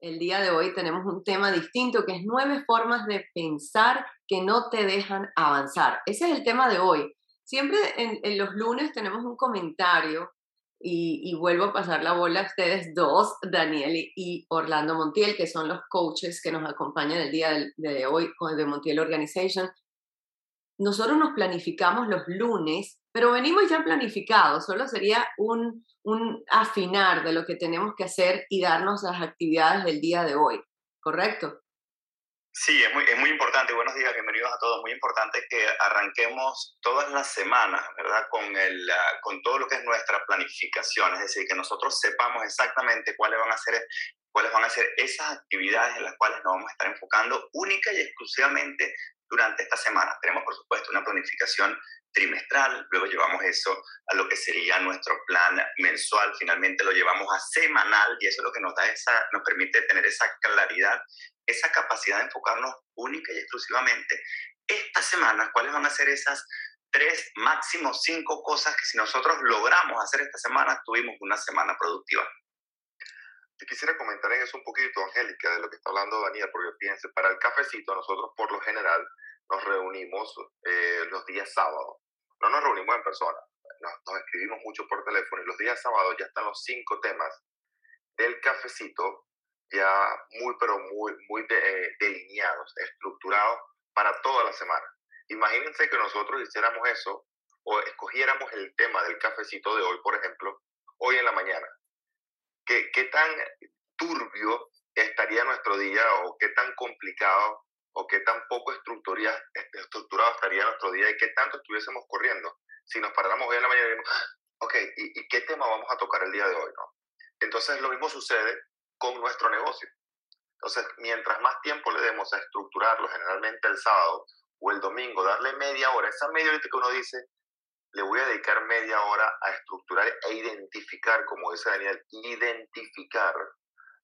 el día de hoy tenemos un tema distinto que es nueve formas de pensar que no te dejan avanzar. Ese es el tema de hoy. Siempre en, los lunes tenemos un comentario y, vuelvo a pasar la bola a ustedes dos, Daniel y, Orlando Montiel, que son los coaches que nos acompañan el día de, hoy con el de Montiel Organization. Nosotros nos planificamos los lunes, pero venimos ya planificados, solo sería un, un afinar de lo que tenemos que hacer y darnos las actividades del día de hoy, ¿correcto? Sí, es muy, es muy importante. Buenos días, bienvenidos a todos. Muy importante que arranquemos todas las semanas, ¿verdad? Con, el, con todo lo que es nuestra planificación, es decir, que nosotros sepamos exactamente cuáles van a ser cuáles van a ser esas actividades en las cuales nos vamos a estar enfocando única y exclusivamente durante esta semana. Tenemos, por supuesto, una planificación trimestral, luego llevamos eso a lo que sería nuestro plan mensual, finalmente lo llevamos a semanal y eso es lo que nos da esa, nos permite tener esa claridad, esa capacidad de enfocarnos única y exclusivamente esta semana, cuáles van a ser esas tres, máximo cinco cosas que si nosotros logramos hacer esta semana, tuvimos una semana productiva. Yo quisiera comentar en eso un poquito, Angélica, de lo que está hablando Daniel, porque fíjense, para el cafecito nosotros por lo general nos reunimos eh, los días sábados. No nos reunimos en persona, nos, escribimos mucho por teléfono y los días sábados ya están los cinco temas del cafecito ya muy, pero muy, muy eh, delineados, estructurados para toda la semana. Imagínense que nosotros hiciéramos eso o escogiéramos el tema del cafecito de hoy, por ejemplo, hoy en la mañana. ¿Qué, qué tan turbio estaría nuestro día o qué tan complicado o qué tan poco estructurado estaría nuestro día y qué tanto estuviésemos corriendo si nos paráramos hoy en la mañana y ah, ok, ¿y, ¿y, qué tema vamos a tocar el día de hoy? ¿no? Entonces lo mismo sucede con nuestro negocio. Entonces, mientras más tiempo le demos a estructurarlo, generalmente el sábado o el domingo, darle media hora, esa media hora que uno dice, le voy a dedicar media hora a estructurar e identificar, como dice Daniel, identificar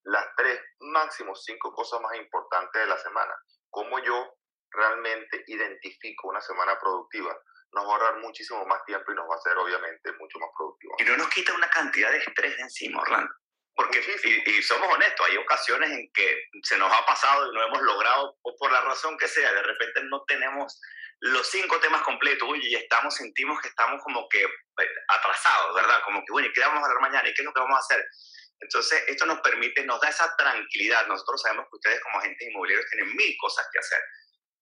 las tres, máximo cinco cosas más importantes de la semana cómo yo realmente identifico una semana productiva, nos va a ahorrar muchísimo más tiempo y nos va a hacer obviamente mucho más productivo. Y no nos quita una cantidad de estrés de encima, Orlando. Porque, y, somos honestos, hay ocasiones en que se nos ha pasado y no hemos logrado, o por la razón que sea, de repente no tenemos los cinco temas completos, y estamos, sentimos que estamos como que eh, atrasados, ¿verdad? Como que, bueno, ¿y qué vamos a hablar mañana? ¿Y qué es lo que vamos a hacer? Entonces, esto nos permite, nos da esa tranquilidad. Nosotros sabemos que ustedes como agentes inmobiliarios tienen mil cosas que hacer.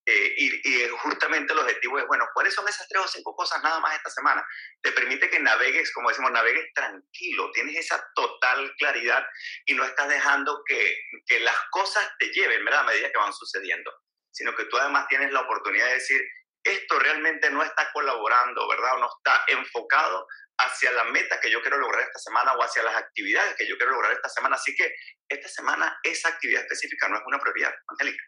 Eh, y, justamente el objetivo es, bueno, ¿cuáles son esas tres o cinco cosas nada más esta semana? Te permite que navegues, como decimos, navegues tranquilo, tienes esa total claridad y no estás dejando que, que las cosas te lleven, ¿verdad? A medida que van sucediendo, sino que tú además tienes la oportunidad de decir, esto realmente no está colaborando, ¿verdad? O no está enfocado hacia la meta que yo quiero lograr esta semana o hacia las actividades que yo quiero lograr esta semana. Así que esta semana esa actividad específica no es una prioridad, Angélica.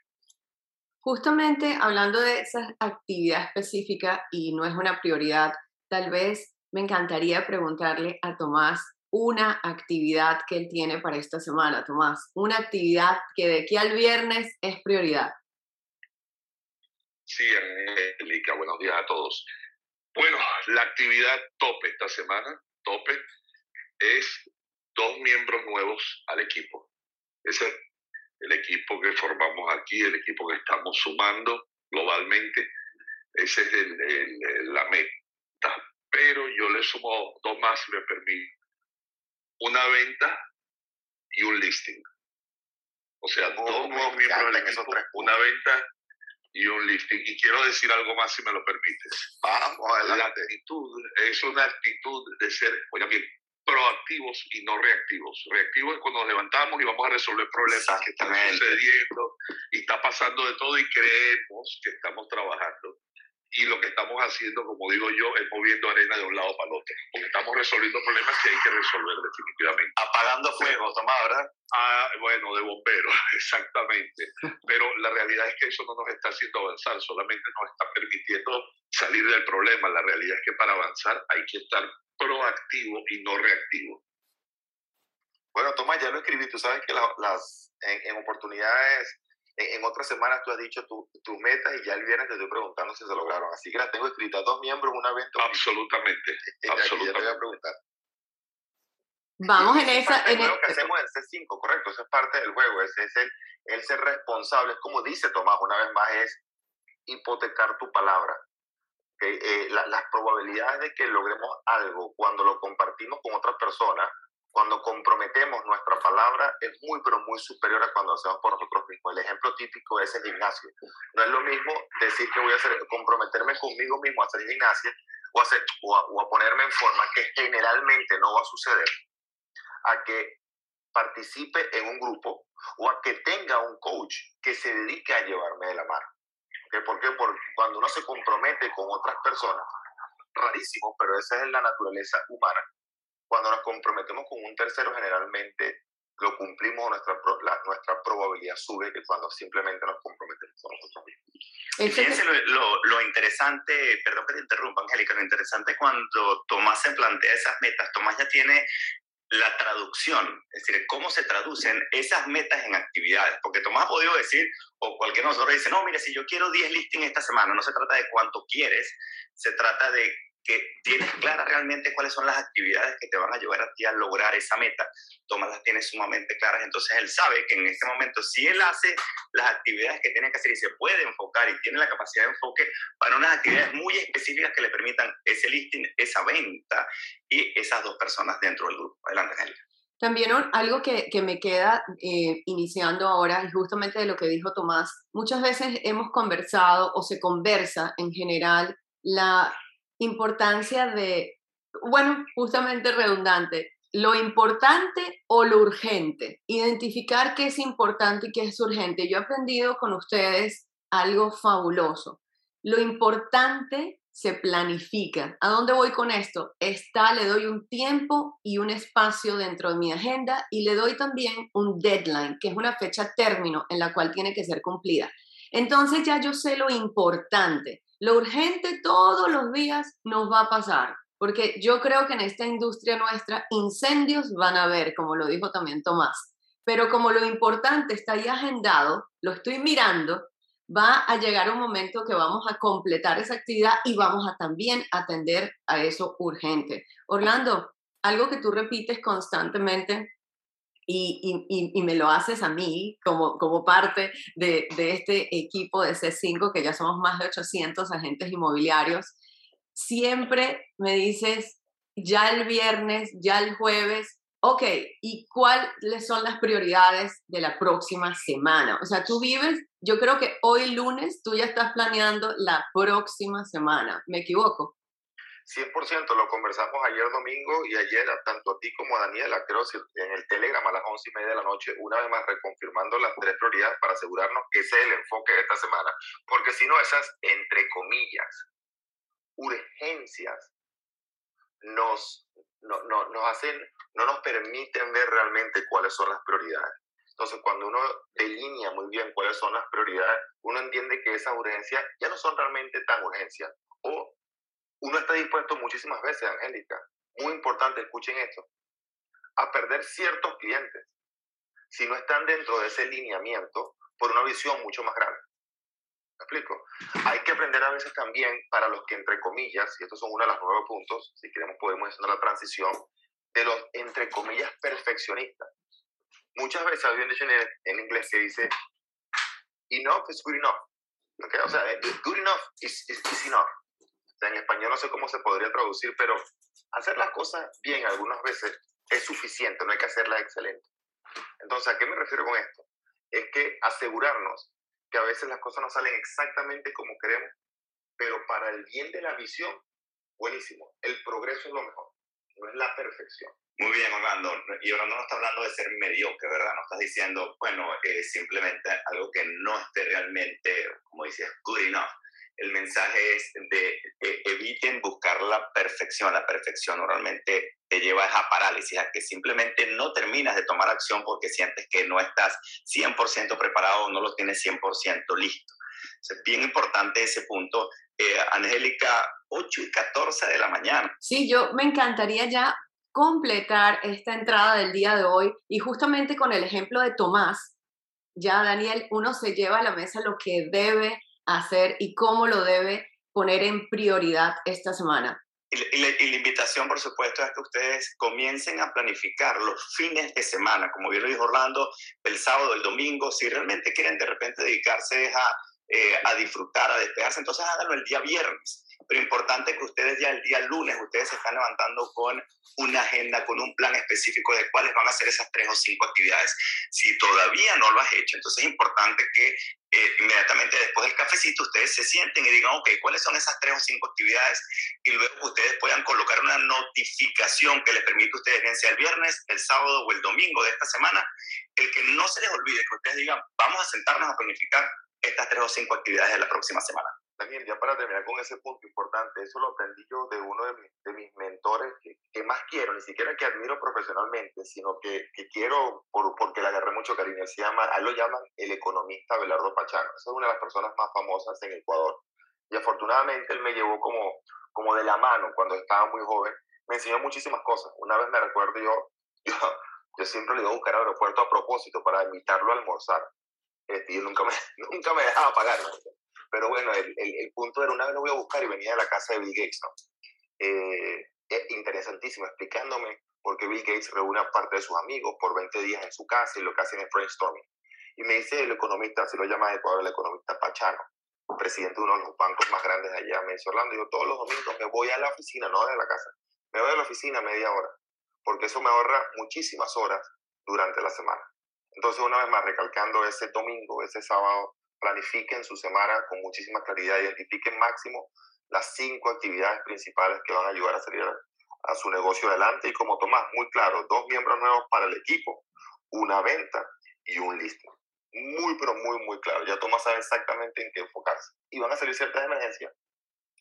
Justamente hablando de esa actividad específica y no es una prioridad, tal vez me encantaría preguntarle a Tomás una actividad que él tiene para esta semana, Tomás, una actividad que de aquí al viernes es prioridad. Sí, Angélica, buenos días a todos. Bueno, la actividad tope esta semana, tope, es dos miembros nuevos al equipo. Ese es el equipo que formamos aquí, el equipo que estamos sumando globalmente. Esa es la meta. Pero yo le sumo dos más, si me permite. Una venta y un listing. O sea, dos nuevos miembros del equipo, una venta y un lifting. Y quiero decir algo más, si me lo permites. Vamos adelante. La actitud es una actitud de ser, oigan bien, proactivos y no reactivos. Reactivos es cuando nos levantamos y vamos a resolver problemas que están sucediendo y está pasando de todo y creemos que estamos trabajando y lo que estamos haciendo, como digo yo, es moviendo arena de un lado para el otro, porque estamos resolviendo problemas que hay que resolver definitivamente. Apagando fuego, Tomás, ¿verdad? Ah, bueno, de bombero, exactamente. Pero la realidad es que eso no nos está haciendo avanzar, solamente nos está permitiendo salir del problema. La realidad es que para avanzar hay que estar proactivo y no reactivo. Bueno, Tomás, ya lo escribí. Tú sabes que las, en oportunidades en, otras semanas tú has dicho tus metas y ya el viernes te estoy preguntando si se lograron. Así que las tengo escritas, dos miembros, un evento. Absolutamente, absolutamente. Ya te voy a preguntar. Vamos en esa... Es en lo que hacemos en C5, correcto, eso es parte del juego, ese es el, el ser responsable, es como dice Tomás una vez más, es hipotecar tu palabra. Eh, las probabilidades de que logremos algo cuando lo compartimos con otra persona, cuando comprometemos nuestra palabra, es muy, pero muy superior a cuando hacemos por nosotros mismos. El ejemplo típico es el gimnasio. No es lo mismo decir que voy a hacer, comprometerme conmigo mismo a hacer gimnasia o, hacer, o, a, ponerme en forma, que generalmente no va a suceder, a que participe en un grupo o a que tenga un coach que se dedique a llevarme de la mano. ¿Por qué? Porque cuando uno se compromete con otras personas, rarísimo, pero esa es la naturaleza humana. Cuando nos comprometemos con un tercero, generalmente lo cumplimos, nuestra, nuestra probabilidad sube que cuando simplemente nos comprometemos con nosotros mismos. Fíjense lo, lo, interesante, perdón que te interrumpa, Angélica, lo interesante cuando Tomás se plantea esas metas, Tomás ya tiene la traducción, es decir, cómo se traducen esas metas en actividades. Porque Tomás ha podido decir, o cualquier nosotros dice, no, mire, si yo quiero 10 listings esta semana, no se trata de cuánto quieres, se trata de que tienes claras realmente cuáles son las actividades que te van a llevar a ti a lograr esa meta. Tomás las tiene sumamente claras, entonces él sabe que en este momento, si él hace las actividades que tiene que hacer y se puede enfocar y tiene la capacidad de enfoque para unas actividades muy específicas que le permitan ese listing, esa venta y esas dos personas dentro del grupo. Adelante, Angélica. También algo que, que me queda eh, iniciando ahora, y justamente de lo que dijo Tomás, muchas veces hemos conversado o se conversa en general la importancia de, bueno, justamente redundante, lo importante o lo urgente, identificar qué es importante y qué es urgente. Yo he aprendido con ustedes algo fabuloso. Lo importante se planifica. ¿A dónde voy con esto? Está, le doy un tiempo y un espacio dentro de mi agenda y le doy también un deadline, que es una fecha término en la cual tiene que ser cumplida. Entonces ya yo sé lo importante. Lo urgente todos los días nos va a pasar, porque yo creo que en esta industria nuestra incendios van a haber, como lo dijo también Tomás, pero como lo importante está ahí agendado, lo estoy mirando, va a llegar un momento que vamos a completar esa actividad y vamos a también atender a eso urgente. Orlando, algo que tú repites constantemente y, y, y, me lo haces a mí como, como parte de, de, este equipo de C5, que ya somos más de 800 agentes inmobiliarios, siempre me dices, ya el viernes, ya el jueves, ok, ¿y cuáles son las prioridades de la próxima semana? O sea, tú vives, yo creo que hoy lunes tú ya estás planeando la próxima semana, ¿me equivoco? 100% lo conversamos ayer domingo y ayer tanto a ti como a Daniela, creo en el Telegram a las once y media de la noche, una vez más reconfirmando las tres prioridades para asegurarnos que ese es el enfoque de esta semana. Porque si no, esas, entre comillas, urgencias nos, no, no, nos hacen, no nos permiten ver realmente cuáles son las prioridades. Entonces, cuando uno delinea muy bien cuáles son las prioridades, uno entiende que esas urgencias ya no son realmente tan urgencias uno está dispuesto muchísimas veces, Angélica, muy importante, escuchen esto, a perder ciertos clientes si no están dentro de ese lineamiento por una visión mucho más grande. ¿Me explico? Hay que aprender a veces también para los que, entre comillas, y estos son uno de los nueve puntos, si queremos podemos hacer la transición, de los, entre comillas, perfeccionistas. Muchas veces, habían dicho en, en, inglés, se dice, enough is good enough. ¿Okay? O sea, good enough is, is, is enough en español no sé cómo se podría traducir, pero hacer las cosas bien algunas veces es suficiente, no hay que hacerlas excelente. Entonces, ¿a qué me refiero con esto? Es que asegurarnos que a veces las cosas no salen exactamente como queremos, pero para el bien de la visión, buenísimo. El progreso es lo mejor, no es la perfección. Muy bien, Orlando. Y Orlando no está hablando de ser mediocre, ¿verdad? No estás diciendo, bueno, es simplemente algo que no esté realmente, como dices, good enough el mensaje es de eviten buscar la perfección. La perfección normalmente te lleva a parálisis, a que simplemente no terminas de tomar acción porque sientes que no estás 100% preparado o no lo tienes 100% listo. Es bien importante ese punto. Eh, Angélica, 8 y 14 de la mañana. Sí, yo me encantaría ya completar esta entrada del día de hoy y justamente con el ejemplo de Tomás, ya Daniel, uno se lleva a la mesa lo que debe hacer y cómo lo debe poner en prioridad esta semana. Y, la, invitación, por supuesto, es que ustedes comiencen a planificar los fines de semana, como bien lo dijo Orlando, el sábado, el domingo, si realmente quieren de repente dedicarse a, eh, a disfrutar, a despejarse, entonces háganlo el día viernes pero importante que ustedes ya el día lunes, ustedes se están levantando con una agenda, con un plan específico de cuáles van a ser esas tres o cinco actividades. Si todavía no lo has hecho, entonces es importante que eh, inmediatamente después del cafecito ustedes se sienten y digan, ok, ¿cuáles son esas tres o cinco actividades? Y luego ustedes puedan colocar una notificación que les permita a ustedes, bien sea el viernes, el sábado o el domingo de esta semana, el que no se les olvide que ustedes digan, vamos a sentarnos a planificar estas tres o cinco actividades de la próxima semana. Daniel, ya para terminar con ese punto importante, eso lo aprendí yo de uno de, de mis mentores que, más quiero, ni siquiera que admiro profesionalmente, sino que, que quiero por, porque le agarré mucho cariño. Se llama, a él lo llaman el economista Belardo Pachano. Esa es una de las personas más famosas en Ecuador. Y afortunadamente él me llevó como, como de la mano cuando estaba muy joven. Me enseñó muchísimas cosas. Una vez me recuerdo yo, yo, yo siempre le iba a buscar al aeropuerto a propósito para invitarlo a almorzar. Este, y nunca me, nunca me dejaba pagar. Pero bueno, el, el, punto era una vez lo voy a buscar y venía de la casa de Bill Gates, ¿no? Eh, interesantísimo, explicándome por qué Bill Gates reúne a parte de sus amigos por 20 días en su casa y lo que hacen es brainstorming. Y me dice el economista, así lo llama de Ecuador, el economista Pachano, presidente de uno de los bancos más grandes de allá, me dice Orlando, yo todos los domingos me voy a la oficina, no de la casa, me voy a la oficina media hora, porque eso me ahorra muchísimas horas durante la semana. Entonces, una vez más, recalcando ese domingo, ese sábado, planifiquen su semana con muchísima claridad, identifiquen máximo las cinco actividades principales que van a ayudar a salir a, su negocio adelante. Y como Tomás, muy claro, dos miembros nuevos para el equipo, una venta y un listing. Muy, pero muy, muy claro. Ya Tomás sabe exactamente en qué enfocarse. Y van a salir ciertas emergencias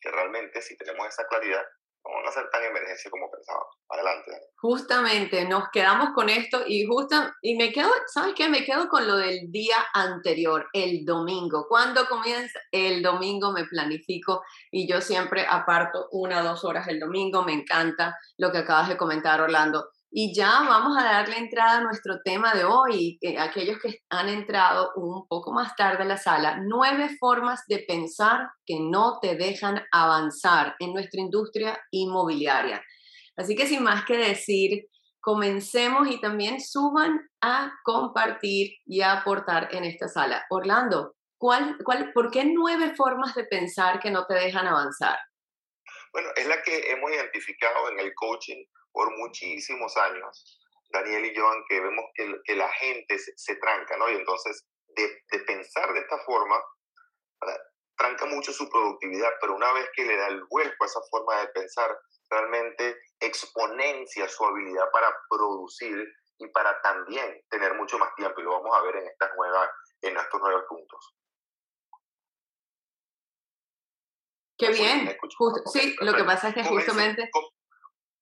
que realmente, si tenemos esa claridad, no a ser tan emergencia como pensaba. Adelante. Justamente, nos quedamos con esto y justo, y me quedo, ¿sabes qué? Me quedo con lo del día anterior, el domingo. Cuando comienza el domingo me planifico y yo siempre aparto una o dos horas el domingo. Me encanta lo que acabas de comentar, Orlando. Y ya vamos a darle entrada a nuestro tema de hoy. aquellos que han entrado un poco más tarde a la sala, nueve formas de pensar que no te dejan avanzar en nuestra industria inmobiliaria. Así que sin más que decir, comencemos y también suban a compartir y a aportar en esta sala. Orlando, ¿cuál, cuál, ¿por qué nueve formas de pensar que no te dejan avanzar? Bueno, es la que hemos identificado en el coaching por muchísimos años, Daniel y yo, aunque vemos que, que la gente se, tranca, ¿no? Y entonces, de, de pensar de esta forma, tranca mucho su productividad, pero una vez que le da el vuelco a esa forma de pensar, realmente exponencia su habilidad para producir y para también tener mucho más tiempo, y lo vamos a ver en, estas nuevas, en estos nuevos puntos. Qué bien. sí, lo que pasa es que justamente...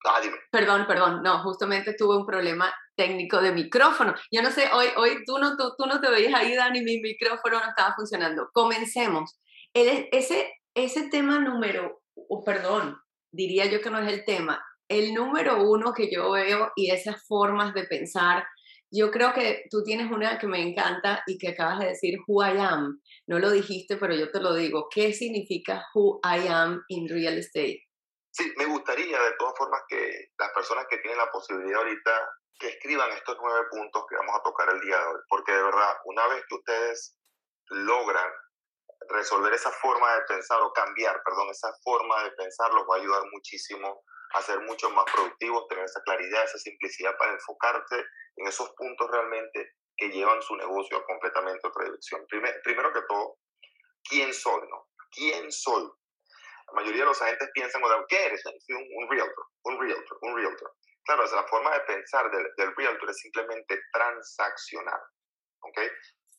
Ah, perdón, perdón, no, justamente tuve un problema técnico de micrófono. Yo no sé, hoy, hoy tú, no, tú, no te veías ahí, Dani, mi micrófono no estaba funcionando. Comencemos. El, ese, ese tema número, oh, perdón, diría yo que no es el tema, el número uno que yo veo y esas formas de pensar, yo creo que tú tienes una que me encanta y que acabas de decir, who I am. No lo dijiste, pero yo te lo digo. ¿Qué significa who I am in real estate? Sí, me gustaría de todas formas que las personas que tienen la posibilidad ahorita que escriban estos nueve puntos que vamos a tocar el día de hoy, porque de verdad, una vez que ustedes logran resolver esa forma de pensar o cambiar, perdón, esa forma de pensar los va a ayudar muchísimo a ser mucho más productivos, tener esa claridad, esa simplicidad para enfocarte en esos puntos realmente que llevan su negocio a completamente otra dirección. primero que todo, ¿quién soy? No? ¿Quién soy? La mayoría de los agentes piensan, ¿qué eres? Un, un realtor, un realtor, un realtor. Claro, la forma de pensar del, del realtor es simplemente transaccional. ¿ok?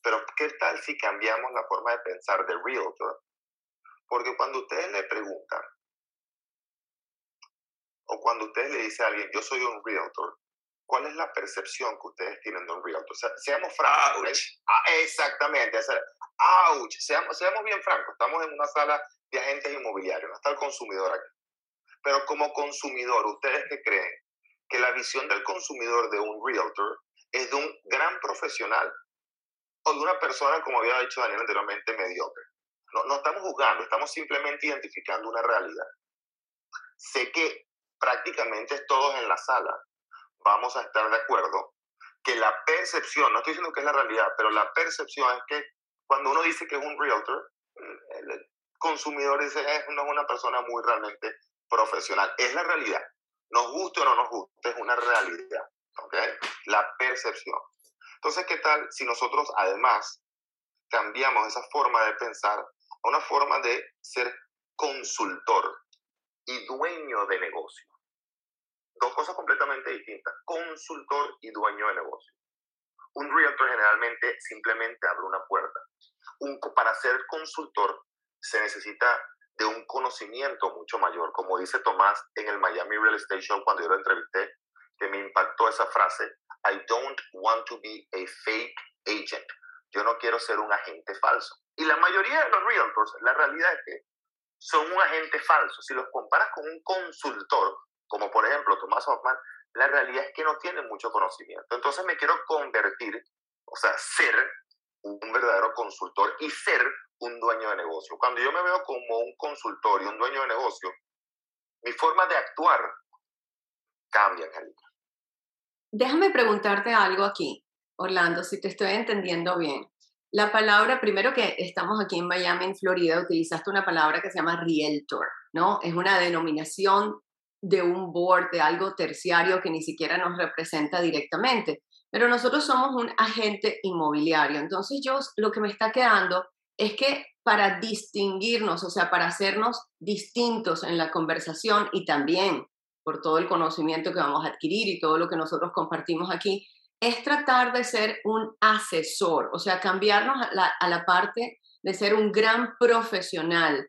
Pero ¿qué tal si cambiamos la forma de pensar del realtor? Porque cuando ustedes le preguntan, o cuando ustedes le dicen a alguien, yo soy un realtor, ¿cuál es la percepción que ustedes tienen de un realtor? O sea, seamos francos. Ah, exactamente. ouch. Seamos, seamos bien francos. Estamos en una sala de agentes inmobiliarios, no está el consumidor aquí. Pero como consumidor, ¿ustedes qué creen? Que la visión del consumidor de un realtor es de un gran profesional o de una persona, como había dicho Daniel anteriormente, mediocre. No, no estamos juzgando, estamos simplemente identificando una realidad. sé que prácticamente todos en la sala vamos a estar de acuerdo que la percepción, no estoy diciendo que es la realidad, pero la percepción es que cuando uno dice que es un realtor, el consumidor dice es una, persona muy realmente profesional. Es la realidad. Nos guste o no nos guste, es una realidad. La percepción. Entonces, ¿qué tal si nosotros además cambiamos esa forma de pensar a una forma de ser consultor y dueño de negocio? Dos cosas completamente distintas, consultor y dueño de negocio. Un realtor generalmente simplemente abre una puerta. Un, para ser consultor se necesita de un conocimiento mucho mayor. Como dice Tomás en el Miami Real Estate Show cuando yo lo entrevisté, que me impactó esa frase, I don't want to be a fake agent. Yo no quiero ser un agente falso. Y la mayoría de los realtors, la realidad es que son un agente falso. Si los comparas con un consultor, como por ejemplo Tomás Hoffman, la realidad es que no tienen mucho conocimiento. Entonces me quiero convertir, o sea, ser un verdadero consultor y ser un dueño de negocio. Cuando yo me veo como un consultor y un dueño de negocio, mi forma de actuar cambia, Angélica. Déjame preguntarte algo aquí, Orlando, si te estoy entendiendo bien. La palabra, primero que estamos aquí en Miami, en Florida, utilizaste una palabra que se llama realtor, ¿no? Es una denominación de un board, de algo terciario que ni siquiera nos representa directamente. Pero nosotros somos un agente inmobiliario. Entonces yo lo que me está quedando es que para distinguirnos, o sea, para hacernos distintos en la conversación y también por todo el conocimiento que vamos a adquirir y todo lo que nosotros compartimos aquí, es tratar de ser un asesor, o sea, cambiarnos a la, parte de ser un gran profesional.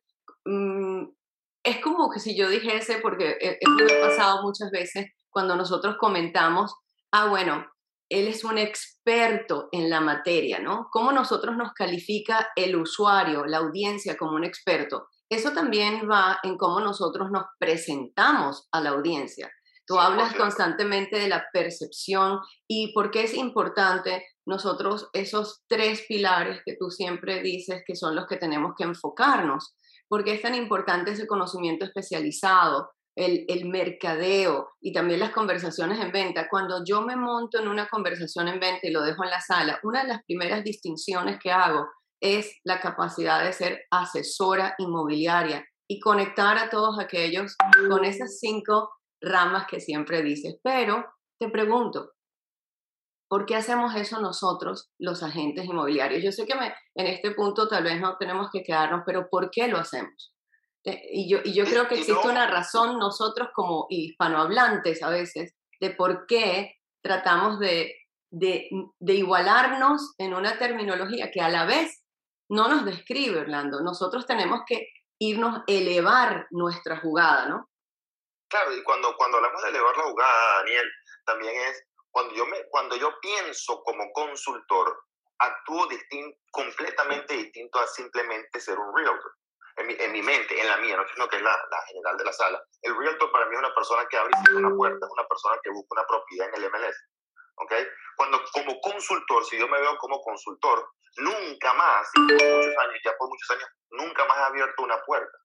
Es como que si yo dijese, porque me ha pasado muchas veces cuando nosotros comentamos, ah, bueno, él es un experto en la materia, ¿no? ¿Cómo nosotros nos califica el usuario, la audiencia como un experto? Eso también va en cómo nosotros nos presentamos a la audiencia. Tú hablas constantemente de la percepción y por qué es importante nosotros esos tres pilares que tú siempre dices que son los que tenemos que enfocarnos. ¿Por qué es tan importante ese conocimiento especializado? el, mercadeo y también las conversaciones en venta. Cuando yo me monto en una conversación en venta y lo dejo en la sala, una de las primeras distinciones que hago es la capacidad de ser asesora inmobiliaria y conectar a todos aquellos con esas cinco ramas que siempre dices. Pero te pregunto, ¿por qué hacemos eso nosotros, los agentes inmobiliarios? Yo sé que en este punto tal vez no tenemos que quedarnos, pero ¿por qué lo hacemos? Eh, y yo, y yo creo que existe una razón nosotros como hispanohablantes a veces de por qué tratamos de, de, de, igualarnos en una terminología que a la vez no nos describe, Orlando. Nosotros tenemos que irnos, elevar nuestra jugada, ¿no? Claro, y cuando, cuando hablamos de elevar la jugada, Daniel, también es cuando yo, me, cuando yo pienso como consultor, actúo distin completamente distinto a simplemente ser un realtor en mi, en mi, mente, en la mía, no sino que es la, la, general de la sala. El realtor para mí es una persona que abre y una puerta, es una persona que busca una propiedad en el MLS. ¿okay? Cuando como consultor, si yo me veo como consultor, nunca más, por muchos años, ya por muchos años, nunca más he abierto una puerta.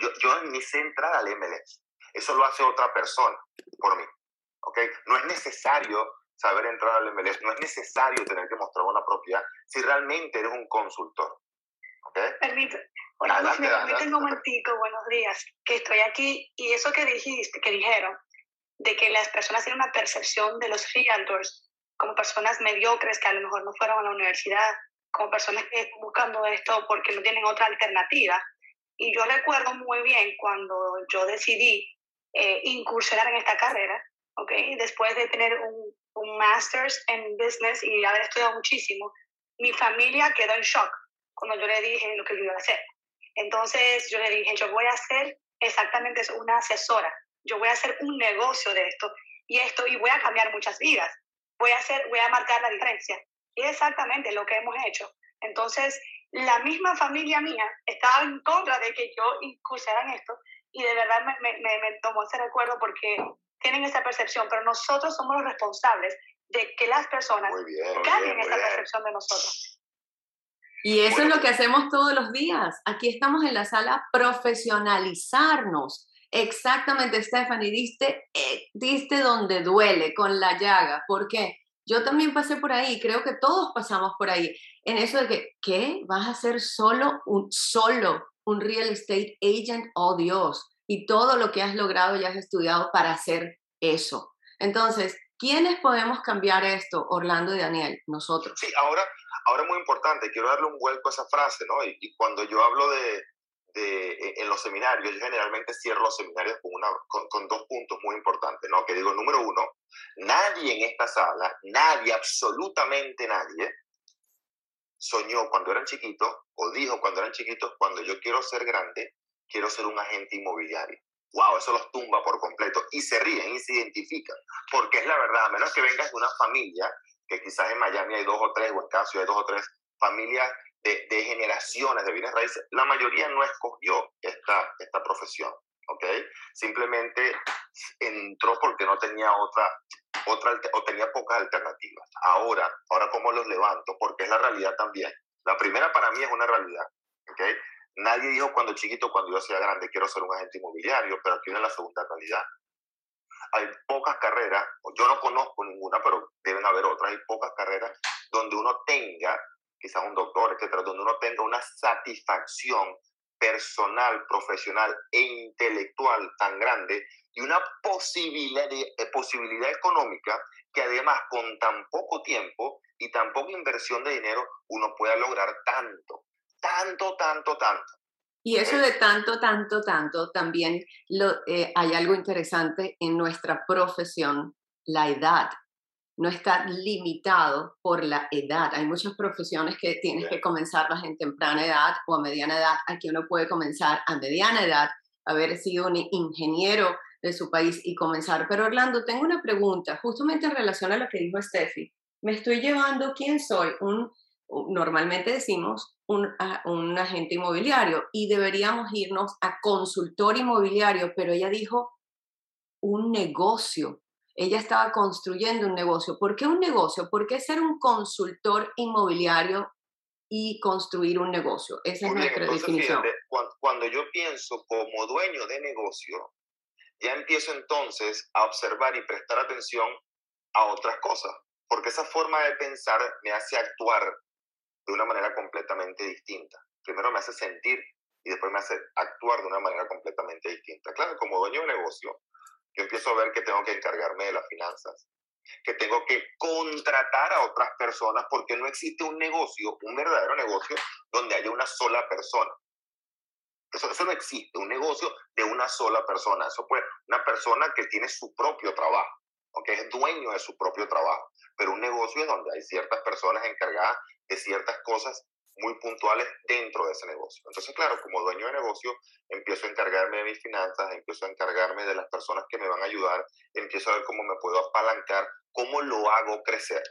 Yo, yo ni sé entrar al MLS. Eso lo hace otra persona por mí. ¿Okay? No es necesario saber entrar al MLS, no es necesario tener que mostrar una propiedad si realmente eres un consultor. ¿okay? Permite, bueno, me permiten un momentico, buenos días, que estoy aquí y eso que dijiste, que dijeron, de que las personas tienen una percepción de los realtors como personas mediocres que a lo mejor no fueron a la universidad, como personas que están buscando esto porque no tienen otra alternativa. Y yo recuerdo muy bien cuando yo decidí eh, incursionar en esta carrera, ¿okay? después de tener un, un master's en business y haber estudiado muchísimo, mi familia quedó en shock cuando yo le dije lo que yo iba a hacer. Entonces yo le dije, yo voy a hacer exactamente eso, una asesora, yo voy a hacer un negocio de esto y esto y voy a cambiar muchas vidas, voy a hacer, voy a marcar la diferencia. Y exactamente lo que hemos hecho. Entonces, la misma familia mía estaba en contra de que yo incursiera en esto y de verdad me, me, me tomó ese recuerdo porque tienen esa percepción, pero nosotros somos los responsables de que las personas cambien esa percepción de nosotros. Y eso es lo que hacemos todos los días. Aquí estamos en la sala profesionalizarnos. Exactamente, Stephanie, diste, eh, diste donde duele, con la llaga. ¿Por qué? Yo también pasé por ahí, creo que todos pasamos por ahí, en eso de que, ¿qué? ¿Vas a ser solo un, solo un real estate agent? Oh Dios, y todo lo que has logrado y has estudiado para hacer eso. Entonces, ¿quiénes podemos cambiar esto, Orlando y Daniel? Nosotros. Sí, ahora, ahora muy importante, quiero darle un vuelco a esa frase, ¿no? y cuando yo hablo de, e, en los seminarios, yo generalmente cierro los seminarios con, una, con, dos puntos muy importantes, ¿no? Que digo, número uno, nadie en esta sala, nadie, absolutamente nadie, soñó cuando eran chiquitos o dijo cuando eran chiquitos, cuando yo quiero ser grande, quiero ser un agente inmobiliario. Wow, eso los tumba por completo. Y se ríen y se identifican, porque es la verdad, a menos que vengas de una familia, que quizás en Miami hay dos o tres, o en Casio hay dos o tres familias de, generaciones de bienes raíces, la mayoría no escogió esta, esta profesión, ¿ok? Simplemente entró porque no tenía otra, otra, o tenía pocas alternativas. Ahora, ahora cómo los levanto, porque es la realidad también. La primera para mí es una realidad, ¿ok? Nadie dijo cuando chiquito, cuando yo sea grande, quiero ser un agente inmobiliario, pero aquí viene la segunda realidad. Hay pocas carreras, yo no conozco ninguna, pero deben haber otras, hay pocas carreras donde uno tenga quizás un doctor, etcétera, donde uno tenga una satisfacción personal, profesional e intelectual tan grande y una posibilidad, de, eh, posibilidad económica que además con tan poco tiempo y tan poca inversión de dinero uno pueda lograr tanto, tanto, tanto, tanto. Y eso de tanto, tanto, tanto, también lo, eh, hay algo interesante en nuestra profesión, la edad no está limitado por la edad. Hay muchas profesiones que tienes que comenzarlas en temprana edad o a mediana edad. Aquí uno puede comenzar a mediana edad, haber sido un ingeniero de su país y comenzar. Pero Orlando, tengo una pregunta, justamente en relación a lo que dijo Steffi. Me estoy llevando, ¿quién soy? Un, normalmente decimos un, un agente inmobiliario y deberíamos irnos a consultor inmobiliario, pero ella dijo un negocio ella estaba construyendo un negocio. ¿Por qué un negocio? ¿Por qué ser un consultor inmobiliario y construir un negocio? Esa es nuestra definición. cuando, yo pienso como dueño de negocio, ya empiezo entonces a observar y prestar atención a otras cosas, porque esa forma de pensar me hace actuar de una manera completamente distinta. Primero me hace sentir y después me hace actuar de una manera completamente distinta. Claro, como dueño de negocio, yo empiezo a ver que tengo que encargarme de las finanzas, que tengo que contratar a otras personas porque no existe un negocio, un verdadero negocio, donde haya una sola persona. Eso, eso no existe, un negocio de una sola persona. Eso puede, una persona que tiene su propio trabajo, aunque es dueño de su propio trabajo. Pero un negocio es donde hay ciertas personas encargadas de ciertas cosas muy puntuales dentro de ese negocio. Entonces, claro, como dueño de negocio, empiezo a encargarme de mis finanzas, empiezo a encargarme de las personas que me van a ayudar, empiezo a ver cómo me puedo apalancar, cómo lo hago crecer.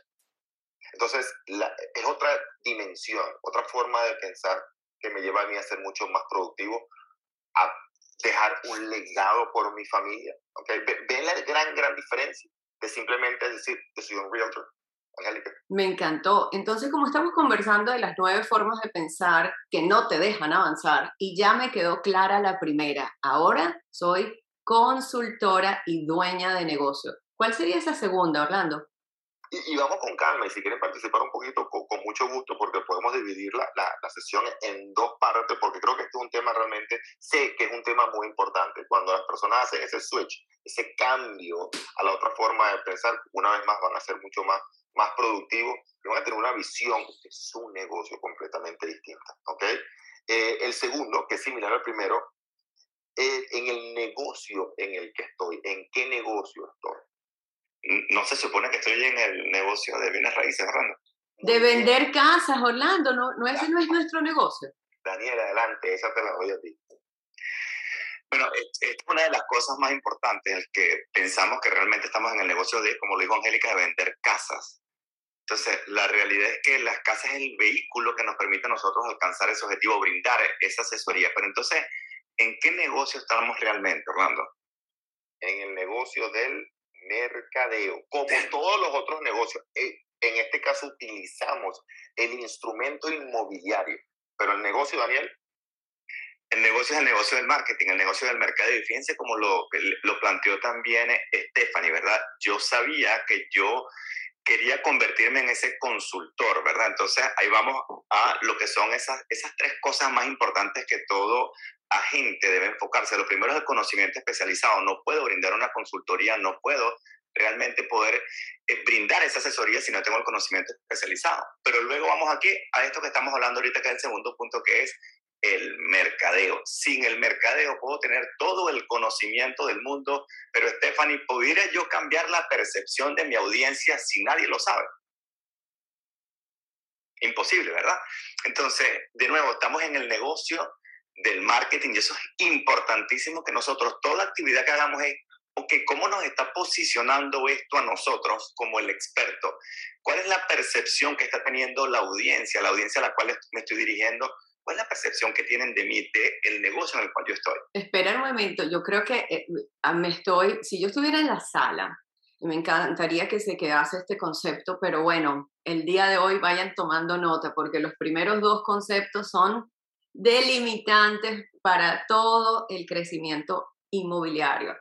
Entonces, es otra dimensión, otra forma de pensar que me lleva a mí a ser mucho más productivo, a dejar un legado por mi familia. ¿Okay? ¿Ven la gran, gran diferencia de simplemente decir, yo soy un realtor, me encantó. Entonces, como estamos conversando de las nueve formas de pensar que no te dejan avanzar, y ya me quedó clara la primera, ahora soy consultora y dueña de negocio. ¿Cuál sería esa segunda, Orlando? Y, vamos con calma, y si quieren participar un poquito, con, mucho gusto, porque podemos dividir la, la, sesión en dos partes, porque creo que este es un tema realmente, sé que es un tema muy importante. Cuando las personas hacen ese switch, ese cambio a la otra forma de pensar, una vez más van a ser mucho más, más productivos y van a tener una visión de su negocio completamente distinta. ¿ok? Eh, el segundo, que es similar al primero, eh, en el negocio en el que estoy, en qué negocio estoy no se supone que estoy en el negocio de bienes raíces, Orlando. De vender casas, Orlando, no, no ese no es nuestro negocio. Daniel, adelante, esa te la doy a ti. Bueno, es, una de las cosas más importantes, el que pensamos que realmente estamos en el negocio de, como lo dijo Angélica, de vender casas. Entonces, la realidad es que las casas es el vehículo que nos permite a nosotros alcanzar ese objetivo, brindar esa asesoría. Pero entonces, ¿en qué negocio estamos realmente, Orlando? En el negocio del mercadeo, como todos los otros negocios. Eh, en este caso utilizamos el instrumento inmobiliario, pero el negocio, Daniel. El negocio es el negocio del marketing, el negocio del mercado. Y fíjense como lo, lo planteó también Stephanie, ¿verdad? Yo sabía que yo quería convertirme en ese consultor, ¿verdad? Entonces ahí vamos a lo que son esas, esas tres cosas más importantes que todo agente debe enfocarse. Lo primero es el conocimiento especializado. No puedo brindar una consultoría, no puedo realmente poder eh, brindar esa asesoría si no tengo el conocimiento especializado. Pero luego vamos aquí a esto que estamos hablando ahorita, que es el segundo punto, que es el mercadeo. Sin el mercadeo puedo tener todo el conocimiento del mundo, pero Stephanie, ¿podría yo cambiar la percepción de mi audiencia si nadie lo sabe? Imposible, ¿verdad? Entonces, de nuevo, estamos en el negocio del marketing y eso es importantísimo que nosotros, toda actividad que hagamos es, ok, ¿cómo nos está posicionando esto a nosotros como el experto? ¿Cuál es la percepción que está teniendo la audiencia, la audiencia a la cual me estoy dirigiendo? ¿Cuál es la percepción que tienen de mí, de el negocio en el cual yo estoy? Espera un momento, yo creo que eh, me estoy, si yo estuviera en la sala, me encantaría que se quedase este concepto, pero bueno, el día de hoy vayan tomando nota, porque los primeros dos conceptos son delimitantes para todo el crecimiento inmobiliario.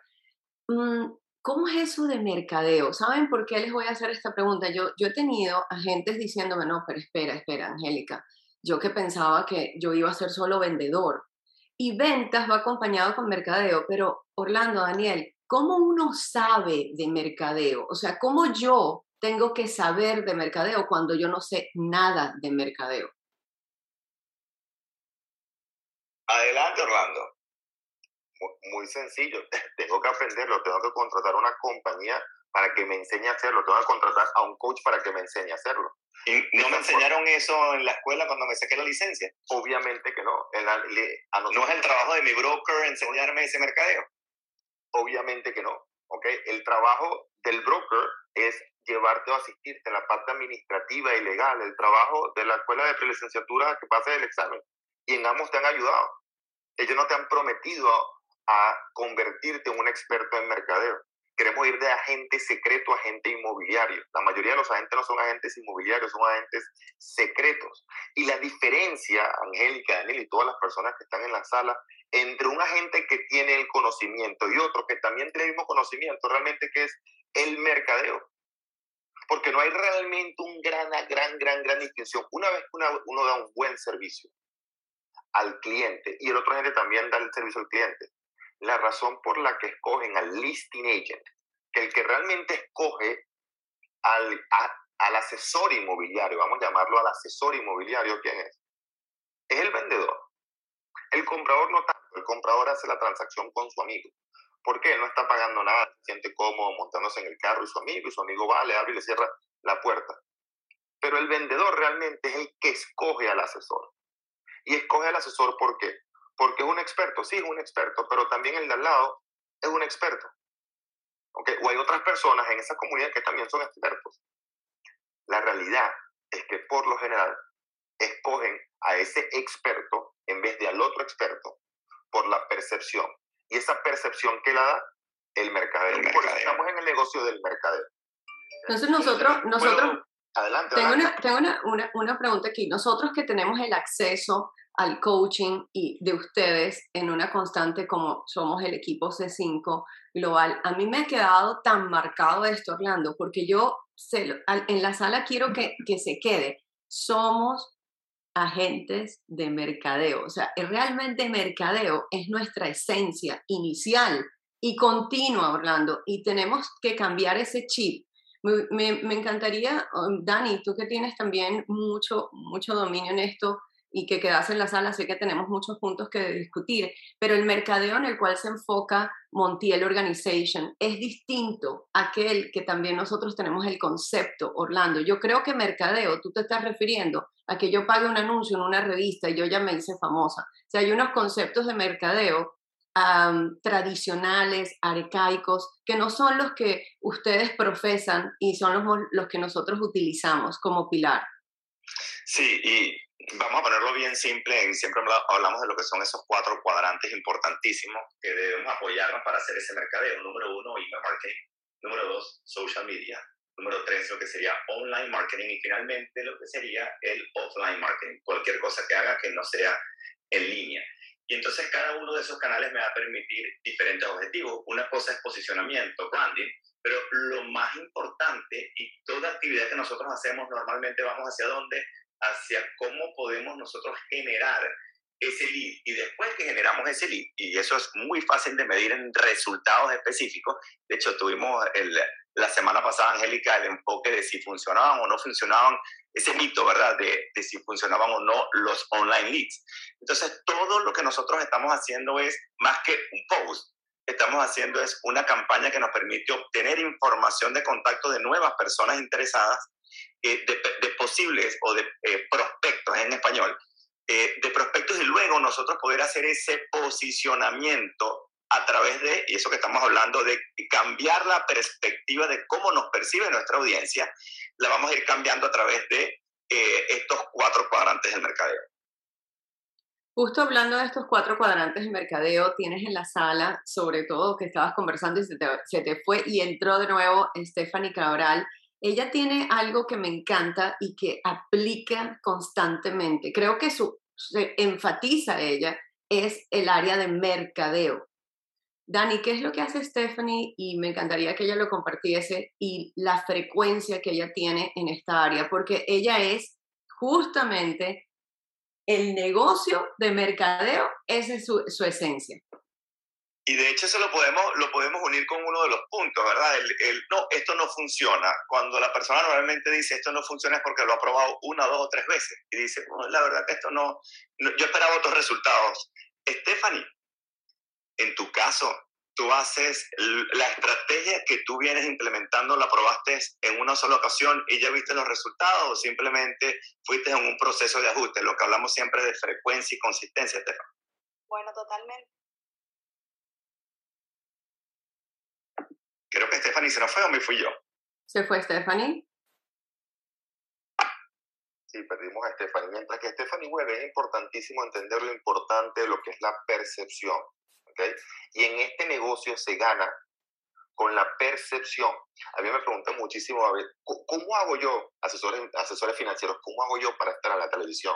Mm, ¿Cómo es eso de mercadeo? ¿Saben por qué les voy a hacer esta pregunta? Yo, yo he tenido agentes diciéndome, no, pero espera, espera, Angélica, yo que pensaba que yo iba a ser solo vendedor. Y ventas va acompañado con mercadeo, pero Orlando, Daniel, ¿cómo uno sabe de mercadeo? O sea, ¿cómo yo tengo que saber de mercadeo cuando yo no sé nada de mercadeo? Adelante, Orlando. Muy, sencillo, tengo que aprenderlo, tengo que contratar una compañía para que me enseñe a hacerlo, tengo que contratar a un coach para que me enseñe a hacerlo. ¿Y no me enseñaron eso en la escuela cuando me saqué la licencia? Obviamente que no. ¿No es el trabajo de mi broker enseñarme ese mercadeo? Obviamente que no. ¿okay? El trabajo del broker es llevarte o asistirte en la parte administrativa y legal, el trabajo de la escuela de prelicenciatura que pases el examen. Y en ambos te han ayudado. Ellos no te han prometido a convertirte en un experto en mercadeo. Queremos ir de agente secreto a agente inmobiliario. La mayoría de los agentes no son agentes inmobiliarios, son agentes secretos. Y la diferencia, Angélica, Daniel y todas las personas que están en la sala, entre un agente que tiene el conocimiento y otro que también tiene el mismo conocimiento, realmente que es el mercadeo. Porque no hay realmente un gran, gran, gran, gran distinción. Una vez que uno da un buen servicio al cliente y el otro agente también da el servicio al cliente, la razón por la que escogen al listing agent, que el que realmente escoge al, al asesor inmobiliario, vamos a llamarlo al asesor inmobiliario, ¿quién es? Es el vendedor. El comprador no tanto, el comprador hace la transacción con su amigo. ¿Por qué? No está pagando nada, se siente cómodo montándose en el carro y su amigo, y su amigo va, le abre y le cierra la puerta. Pero el vendedor realmente es el que escoge al asesor. Y escoge al asesor ¿por qué? Porque es un experto, sí es un experto, pero también el de al lado es un experto. ¿Okay? O hay otras personas en esa comunidad que también son expertos. La realidad es que por lo general escogen a ese experto en vez de al otro experto por la percepción. Y esa percepción que la da el mercadeo. Por eso estamos en el negocio del mercadeo. Entonces nosotros, nosotros, adelante, tengo, Una, tengo una, una, una pregunta aquí. Nosotros que tenemos el acceso al coaching y de ustedes en una constante como somos el equipo C5 global. A mí me ha quedado tan marcado esto, Orlando, porque yo en la sala quiero que, que se quede. Somos agentes de mercadeo. O sea, realmente mercadeo es nuestra esencia inicial y continua, Orlando, y tenemos que cambiar ese chip. Me, encantaría, um, Dani, tú que tienes también mucho, mucho dominio en esto, y que quedas en la sala, sé que tenemos muchos puntos que discutir, pero el mercadeo en el cual se enfoca Montiel Organization es distinto a aquel que también nosotros tenemos el concepto, Orlando. Yo creo que mercadeo, tú te estás refiriendo a que yo pague un anuncio en una revista y yo ya me hice famosa. O sea, hay unos conceptos de mercadeo tradicionales, arcaicos, que no son los que ustedes profesan y son los, los que nosotros utilizamos como pilar. Sí, y vamos a ponerlo bien simple, siempre hablamos de lo que son esos cuatro cuadrantes importantísimos que debemos apoyarnos para hacer ese mercadeo. Número uno, email marketing. Número dos, social media. Número tres, lo que sería online marketing. Y finalmente, lo que sería el offline marketing. Cualquier cosa que haga que no sea en línea. Y entonces cada uno de esos canales me va a permitir diferentes objetivos. Una cosa es posicionamiento, branding, pero lo más importante y toda actividad que nosotros hacemos normalmente vamos hacia dónde, hacia cómo podemos nosotros generar ese lead. Y después que generamos ese lead, y eso es muy fácil de medir en resultados específicos, de hecho tuvimos el, la semana pasada, Angélica, el enfoque de si funcionaban o no funcionaban, ese mito, ¿verdad? De, de, si funcionaban o no los online leads. Entonces, todo lo que nosotros estamos haciendo es más que un post, estamos haciendo es una campaña que nos permite obtener información de contacto de nuevas personas interesadas, eh, de, de, posibles o de eh, prospectos en español, eh, de prospectos y luego nosotros poder hacer ese posicionamiento a través de, y eso que estamos hablando, de cambiar la perspectiva de cómo nos percibe nuestra audiencia, la vamos a ir cambiando a través de estos cuatro cuadrantes del mercadeo. Justo hablando de estos cuatro cuadrantes de mercadeo, tienes en la sala, sobre todo que estabas conversando y se te, se te fue y entró de nuevo Stephanie Cabral. Ella tiene algo que me encanta y que aplica constantemente. Creo que su, se enfatiza ella es el área de mercadeo. Dani, ¿qué es lo que hace Stephanie? Y me encantaría que ella lo compartiese y la frecuencia que ella tiene en esta área, porque ella es justamente el negocio de mercadeo, esa es su, su, esencia. Y de hecho eso lo podemos, lo podemos unir con uno de los puntos, ¿verdad? El, el, no, esto no funciona. Cuando la persona normalmente dice esto no funciona es porque lo ha probado una, dos o tres veces. Y dice, la verdad que esto no, no yo esperaba otros resultados. Stephanie, en tu caso, tú haces la estrategia que tú vienes implementando, la probaste en una sola ocasión y ya viste los resultados o simplemente fuiste en un proceso de ajuste, lo que hablamos siempre de frecuencia y consistencia, Estefan. Bueno, totalmente. Creo que Stephanie se nos fue o me fui yo. ¿Se fue Stephanie? Sí, perdimos a Stephanie. Mientras que Stephanie vuelve, es importantísimo entender lo importante de lo que es la percepción. Y en este negocio se gana con la percepción. A mí me preguntan muchísimo, a ver, ¿cómo hago yo, asesores, asesores financieros, cómo hago yo para estar en la televisión?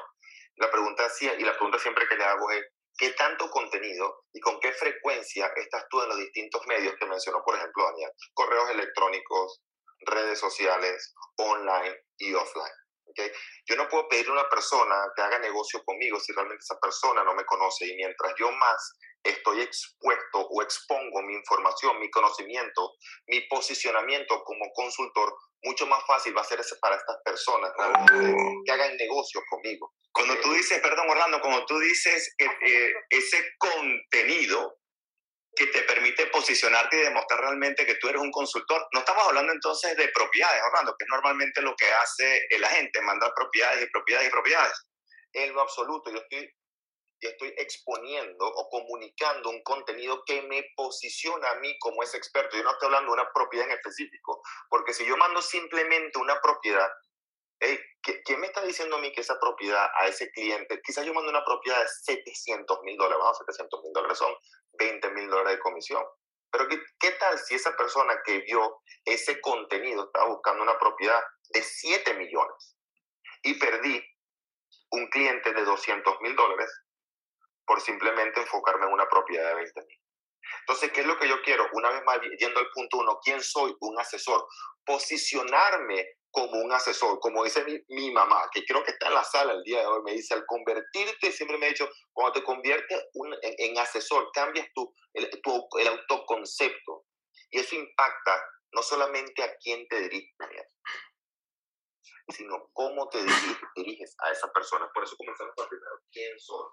La pregunta, y la pregunta siempre que le hago es, ¿qué tanto contenido y con qué frecuencia estás tú en los distintos medios que mencionó, por ejemplo, Daniel? Correos electrónicos, redes sociales, online y offline. ¿okay? Yo no puedo pedirle a una persona que haga negocio conmigo si realmente esa persona no me conoce y mientras yo más estoy expuesto o expongo mi información, mi conocimiento, mi posicionamiento como consultor, mucho más fácil va a ser para estas personas oh. que hagan negocios conmigo. Cuando tú dices, perdón Orlando, cuando tú dices que, eh, ese contenido que te permite posicionarte y demostrar realmente que tú eres un consultor, no estamos hablando entonces de propiedades, Orlando, que es normalmente lo que hace el agente, mandar propiedades y propiedades y propiedades. En lo absoluto, yo estoy y estoy exponiendo o comunicando un contenido que me posiciona a mí como ese experto. Yo no estoy hablando de una propiedad en específico, porque si yo mando simplemente una propiedad, hey, ¿quién me está diciendo a mí que esa propiedad a ese cliente, quizás yo mando una propiedad de 700 mil dólares, vamos, 700 mil dólares son 20 mil dólares de comisión. Pero ¿qué, ¿qué tal si esa persona que vio ese contenido estaba buscando una propiedad de 7 millones y perdí un cliente de 200 mil dólares por simplemente enfocarme en una propiedad de 20 mil. Entonces, ¿qué es lo que yo quiero? Una vez más, yendo al punto uno, ¿quién soy? Un asesor. Posicionarme como un asesor, como dice mi, mi, mamá, que creo que está en la sala el día de hoy, me dice, al convertirte, siempre me ha dicho, cuando te conviertes un, en, en, asesor, cambias tu el, tu, el autoconcepto. Y eso impacta no solamente a quién te diriges, sino cómo te diriges, diriges a esa persona. Por eso comenzamos por primero, ¿quién soy?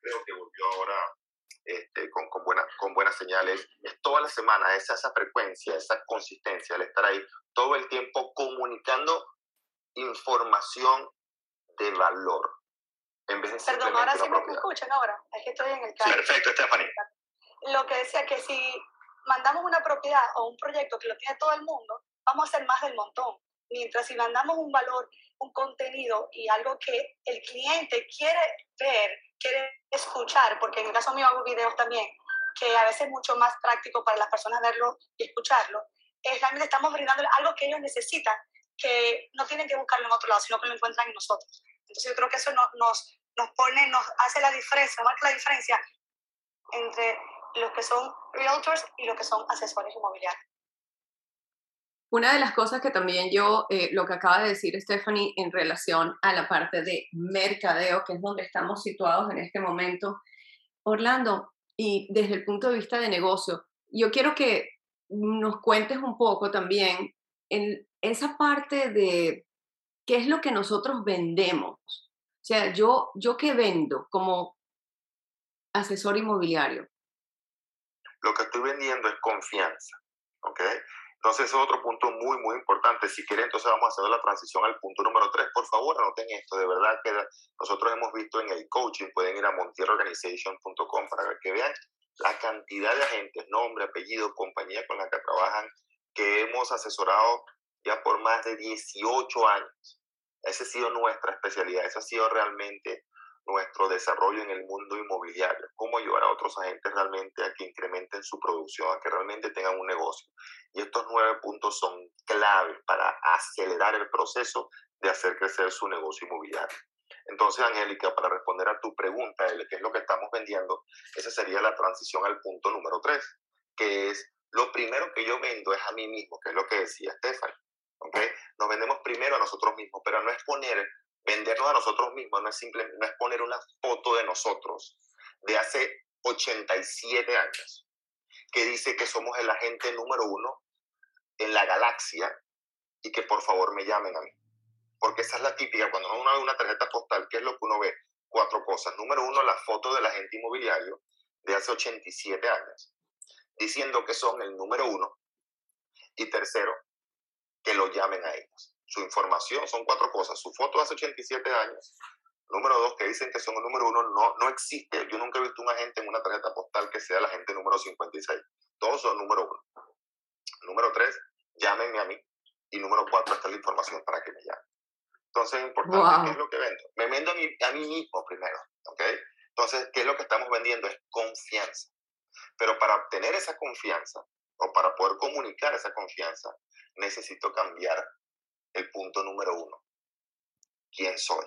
Creo que volvió ahora este, con, con, buena, con buenas señales. Es toda la semana, esa, esa frecuencia, esa consistencia, el estar ahí todo el tiempo comunicando información de valor. En vez de Perdón, ahora sí me escuchan ahora. Es que estoy en el carro. Perfecto, Stephanie. Lo que decía que si mandamos una propiedad o un proyecto que lo tiene todo el mundo, vamos a hacer más del montón. Mientras si mandamos un valor un contenido y algo que el cliente quiere ver, quiere escuchar, porque en el caso mío hago videos también, que a veces es mucho más práctico para las personas verlo y escucharlo, es realmente estamos brindando algo que ellos necesitan, que no tienen que buscarlo en otro lado, sino que lo encuentran en nosotros. Entonces yo creo que eso nos, nos pone, nos hace la diferencia, marca la diferencia entre los que son realtors y los que son asesores inmobiliarios. Una de las cosas que también yo, eh, lo que acaba de decir Stephanie en relación a la parte de mercadeo, que es donde estamos situados en este momento, Orlando, y desde el punto de vista de negocio, yo quiero que nos cuentes un poco también en esa parte de qué es lo que nosotros vendemos. O sea, yo, yo qué vendo como asesor inmobiliario. Lo que estoy vendiendo es confianza, ¿ok? Entonces, es otro punto muy, muy importante. Si quieren, entonces vamos a hacer la transición al punto número tres. Por favor, anoten esto. De verdad que nosotros hemos visto en el coaching, pueden ir a montierorganization.com para que vean la cantidad de agentes, nombre, apellido, compañía con la que trabajan, que hemos asesorado ya por más de 18 años. Esa ha sido nuestra especialidad, esa ha sido realmente nuestro desarrollo en el mundo inmobiliario, cómo ayudar a otros agentes realmente a que incrementen su producción, a que realmente tengan un negocio. Y estos nueve puntos son claves para acelerar el proceso de hacer crecer su negocio inmobiliario. Entonces, Angélica, para responder a tu pregunta de qué es lo que estamos vendiendo, esa sería la transición al punto número tres, que es lo primero que yo vendo es a mí mismo, que es lo que decía Estefan. ¿okay? Nos vendemos primero a nosotros mismos, pero no es poner, vendernos a nosotros mismos, no es, simplemente, no es poner una foto de nosotros de hace 87 años, que dice que somos el agente número uno en la galaxia y que por favor me llamen a mí porque esa es la típica, cuando uno ve una tarjeta postal, ¿qué es lo que uno ve? Cuatro cosas. Número uno, la foto del agente inmobiliario de hace 87 años, diciendo que son el número uno. Y tercero, que lo llamen a ellos. Su información son cuatro cosas. Su foto hace 87 años. Número dos, que dicen que son el número uno, no, no existe. Yo nunca he visto un agente en una tarjeta postal que sea el agente número 56. Todos son número uno. Número tres, llámenme a mí. Y número cuatro, está la información para que me llamen. Entonces es importante, ¿qué es lo que vendo? Me vendo a mí, a mí mismo primero, ¿ok? Entonces, ¿qué es lo que estamos vendiendo? Es confianza. Pero para obtener esa confianza o para poder comunicar esa confianza, necesito cambiar el punto número uno. ¿Quién soy?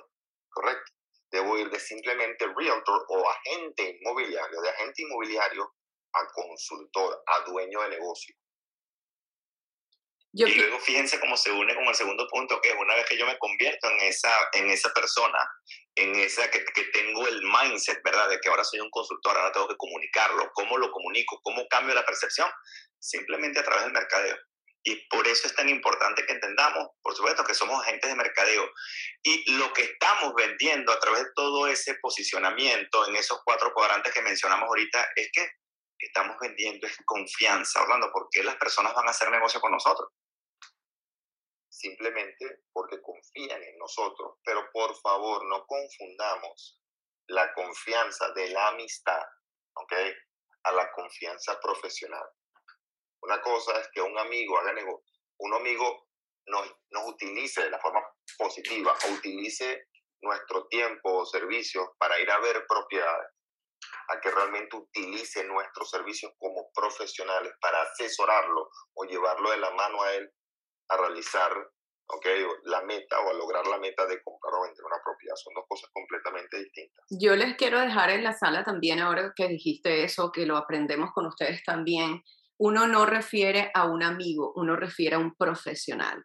¿Correcto? Debo ir de simplemente realtor o agente inmobiliario, de agente inmobiliario a consultor, a dueño de negocio y luego fíjense cómo se une con el segundo punto, que es una vez que yo me convierto en esa, en esa persona, en esa que, que, tengo el mindset, ¿verdad? De que ahora soy un consultor, ahora tengo que comunicarlo. ¿Cómo lo comunico? ¿Cómo cambio la percepción? Simplemente a través del mercadeo. Y por eso es tan importante que entendamos, por supuesto, que somos agentes de mercadeo. Y lo que estamos vendiendo a través de todo ese posicionamiento en esos cuatro cuadrantes que mencionamos ahorita es que estamos vendiendo es confianza, Orlando, porque las personas van a hacer negocio con nosotros simplemente porque confían en nosotros. Pero por favor, no confundamos la confianza de la amistad, ¿ok? A la confianza profesional. Una cosa es que un amigo haga negocio, un amigo nos, nos utilice de la forma positiva o utilice nuestro tiempo o servicios para ir a ver propiedades, a que realmente utilice nuestros servicios como profesionales para asesorarlo o llevarlo de la mano a él a realizar okay, la meta o a lograr la meta de comprar o vender una propiedad. Son dos cosas completamente distintas. Yo les quiero dejar en la sala también, ahora que dijiste eso, que lo aprendemos con ustedes también, uno no refiere a un amigo, uno refiere a un profesional.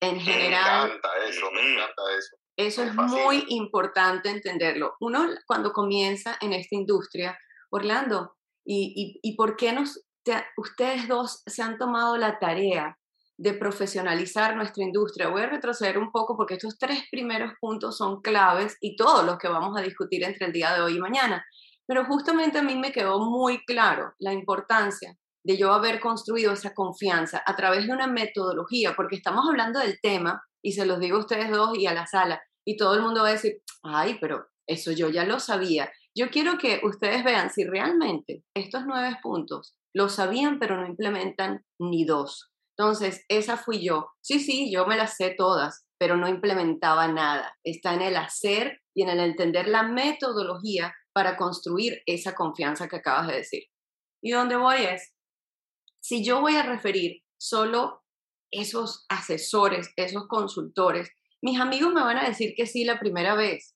En general... Me encanta eso, me encanta eso. Eso es muy importante entenderlo. Uno cuando comienza en esta industria, Orlando, ¿y, y, y por qué nos, ustedes dos se han tomado la tarea de profesionalizar nuestra industria. Voy a retroceder un poco porque estos tres primeros puntos son claves y todos los que vamos a discutir entre el día de hoy y mañana. Pero justamente a mí me quedó muy claro la importancia de yo haber construido esa confianza a través de una metodología, porque estamos hablando del tema, y se los digo a ustedes dos y a la sala, y todo el mundo va a decir, ay, pero eso yo ya lo sabía. Yo quiero que ustedes vean si realmente estos nueve puntos lo sabían, pero no implementan ni dos. Entonces, esa fui yo. Sí, sí, yo me las sé todas, pero no implementaba nada. Está en el hacer y en el entender la metodología para construir esa confianza que acabas de decir. Y dónde voy es, si yo voy a referir solo esos asesores, esos consultores, mis amigos me van a decir que sí la primera vez,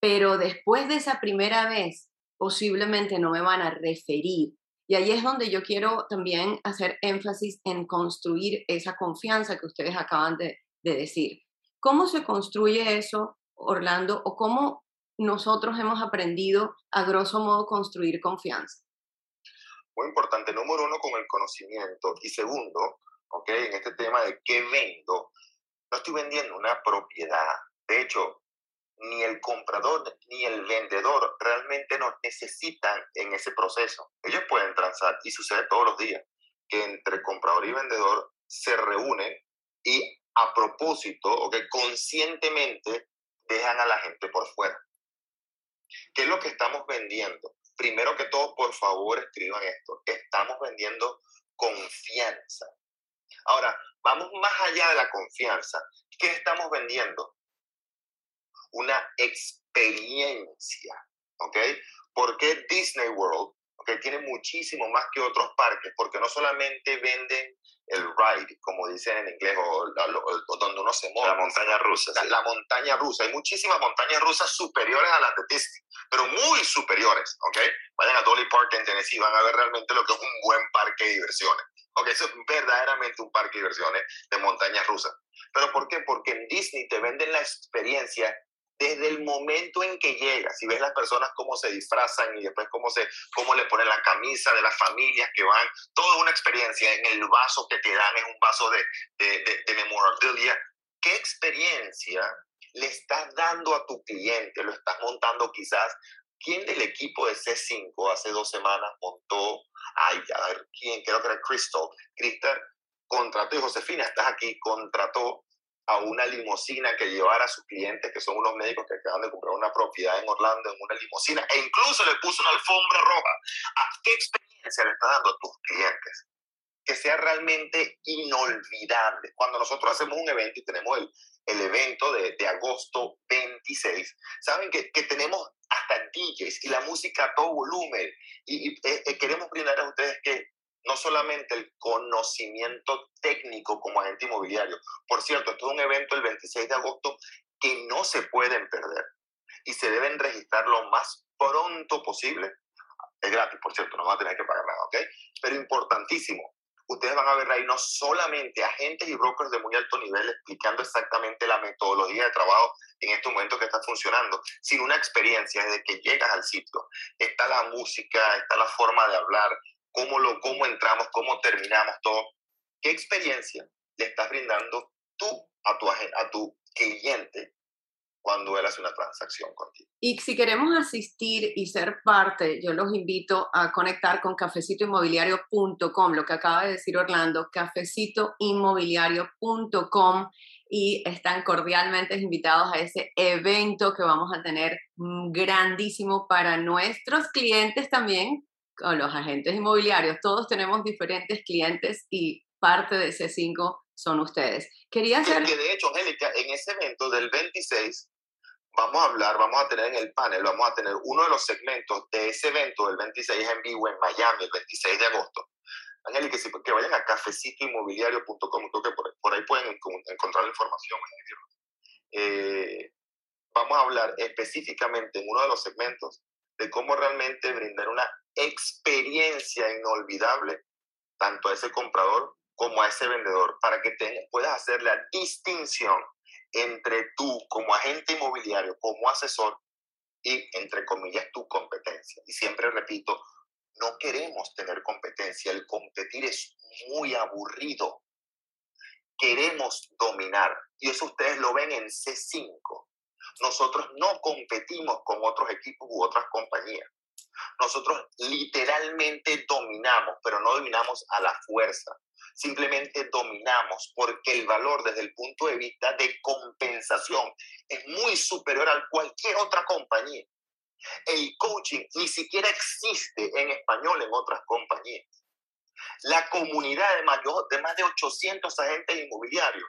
pero después de esa primera vez, posiblemente no me van a referir. Y ahí es donde yo quiero también hacer énfasis en construir esa confianza que ustedes acaban de, de decir. ¿Cómo se construye eso, Orlando, o cómo nosotros hemos aprendido a grosso modo construir confianza? Muy importante, número uno, con el conocimiento. Y segundo, ¿ok? En este tema de qué vendo, no estoy vendiendo una propiedad. De hecho, ni el comprador ni el vendedor realmente nos necesitan en ese proceso. Ellos pueden transar y sucede todos los días que entre comprador y vendedor se reúnen y a propósito o que conscientemente dejan a la gente por fuera. ¿Qué es lo que estamos vendiendo? Primero que todo, por favor, escriban esto. Estamos vendiendo confianza. Ahora, vamos más allá de la confianza. ¿Qué estamos vendiendo? Una experiencia, ¿ok? ¿Por qué Disney World, que tiene muchísimo más que otros parques? Porque no solamente venden el ride, como dicen en inglés, o, donde uno se mueve. La montaña rusa. La, montaña rusa. Hay muchísimas montañas rusas superiores a las de Disney, pero muy superiores, ¿ok? Vayan a Dolly Park en Tennessee, van a ver realmente lo que es un buen parque de diversiones. Ok, eso es verdaderamente un parque de diversiones de montañas rusas. ¿Pero por qué? Porque en Disney te venden la experiencia desde el momento en que llegas, si ves las personas cómo se disfrazan y después cómo, se, cómo le ponen la camisa de las familias que van, toda una experiencia. En el vaso que te dan es un vaso de, de, de, memorabilia. ¿Qué experiencia le estás dando a tu cliente? Lo estás montando quizás. ¿Quién del equipo de C5 hace dos semanas montó? Ay, a ver, ¿quién? Creo que era Crystal. Crystal contrató, y Josefina, estás aquí, contrató a una limusina que llevara a sus clientes, que son unos médicos que acaban de comprar una propiedad en Orlando, en una limusina, e incluso le puso una alfombra roja. ¿A qué experiencia le está dando a tus clientes? Que sea realmente inolvidable. Cuando nosotros hacemos un evento y tenemos el, el evento de, de, agosto 26, saben que, que, tenemos hasta DJs y la música a todo volumen y, y eh, eh, queremos brindar a ustedes que no solamente el conocimiento técnico como agente inmobiliario. Por cierto, esto es un evento el 26 de agosto que no se pueden perder y se deben registrar lo más pronto posible. Es gratis, por cierto, no van a tener que pagar nada, ¿ok? Pero importantísimo, ustedes van a ver ahí no solamente agentes y brokers de muy alto nivel explicando exactamente la metodología de trabajo en este momento que está funcionando, sino una experiencia desde que llegas al sitio. Está la música, está la forma de hablar, cómo, lo, cómo entramos, cómo terminamos todo. ¿Qué experiencia le estás brindando tú a tu, a tu cliente cuando él hace una transacción contigo. Y si queremos asistir y ser parte, yo los invito a conectar con cafecitoinmobiliario.com, lo que acaba de decir Orlando, cafecitoinmobiliario.com y están cordialmente invitados a ese evento que vamos a tener grandísimo para nuestros clientes también, con los agentes inmobiliarios, todos tenemos diferentes clientes y parte de ese 5 son ustedes. Quería hacer... Que, de hecho, Angélica, en ese evento del 26 vamos a hablar, vamos a tener en el panel, vamos a tener uno de los segmentos de ese evento del 26 en vivo en Miami, el 26 de agosto. Angélica, que vayan a cafecitoinmobiliario.com, que por, ahí pueden encontrar la información. Eh, vamos a hablar específicamente en uno de los segmentos de cómo realmente brindar una experiencia inolvidable tanto a ese comprador como a ese vendedor para que puedas hacer la distinción entre tú como agente inmobiliario, como asesor y, entre comillas, tu competencia. Y siempre repito, no queremos tener competencia, el competir es muy aburrido. Queremos dominar y eso ustedes lo ven en C5. Nosotros no competimos con otros equipos u otras compañías. Nosotros literalmente dominamos, pero no dominamos a la fuerza. Simplemente dominamos porque el valor desde el punto de vista de compensación es muy superior a cualquier otra compañía. El coaching ni siquiera existe en español en otras compañías. La comunidad de más de, más de 800 agentes inmobiliarios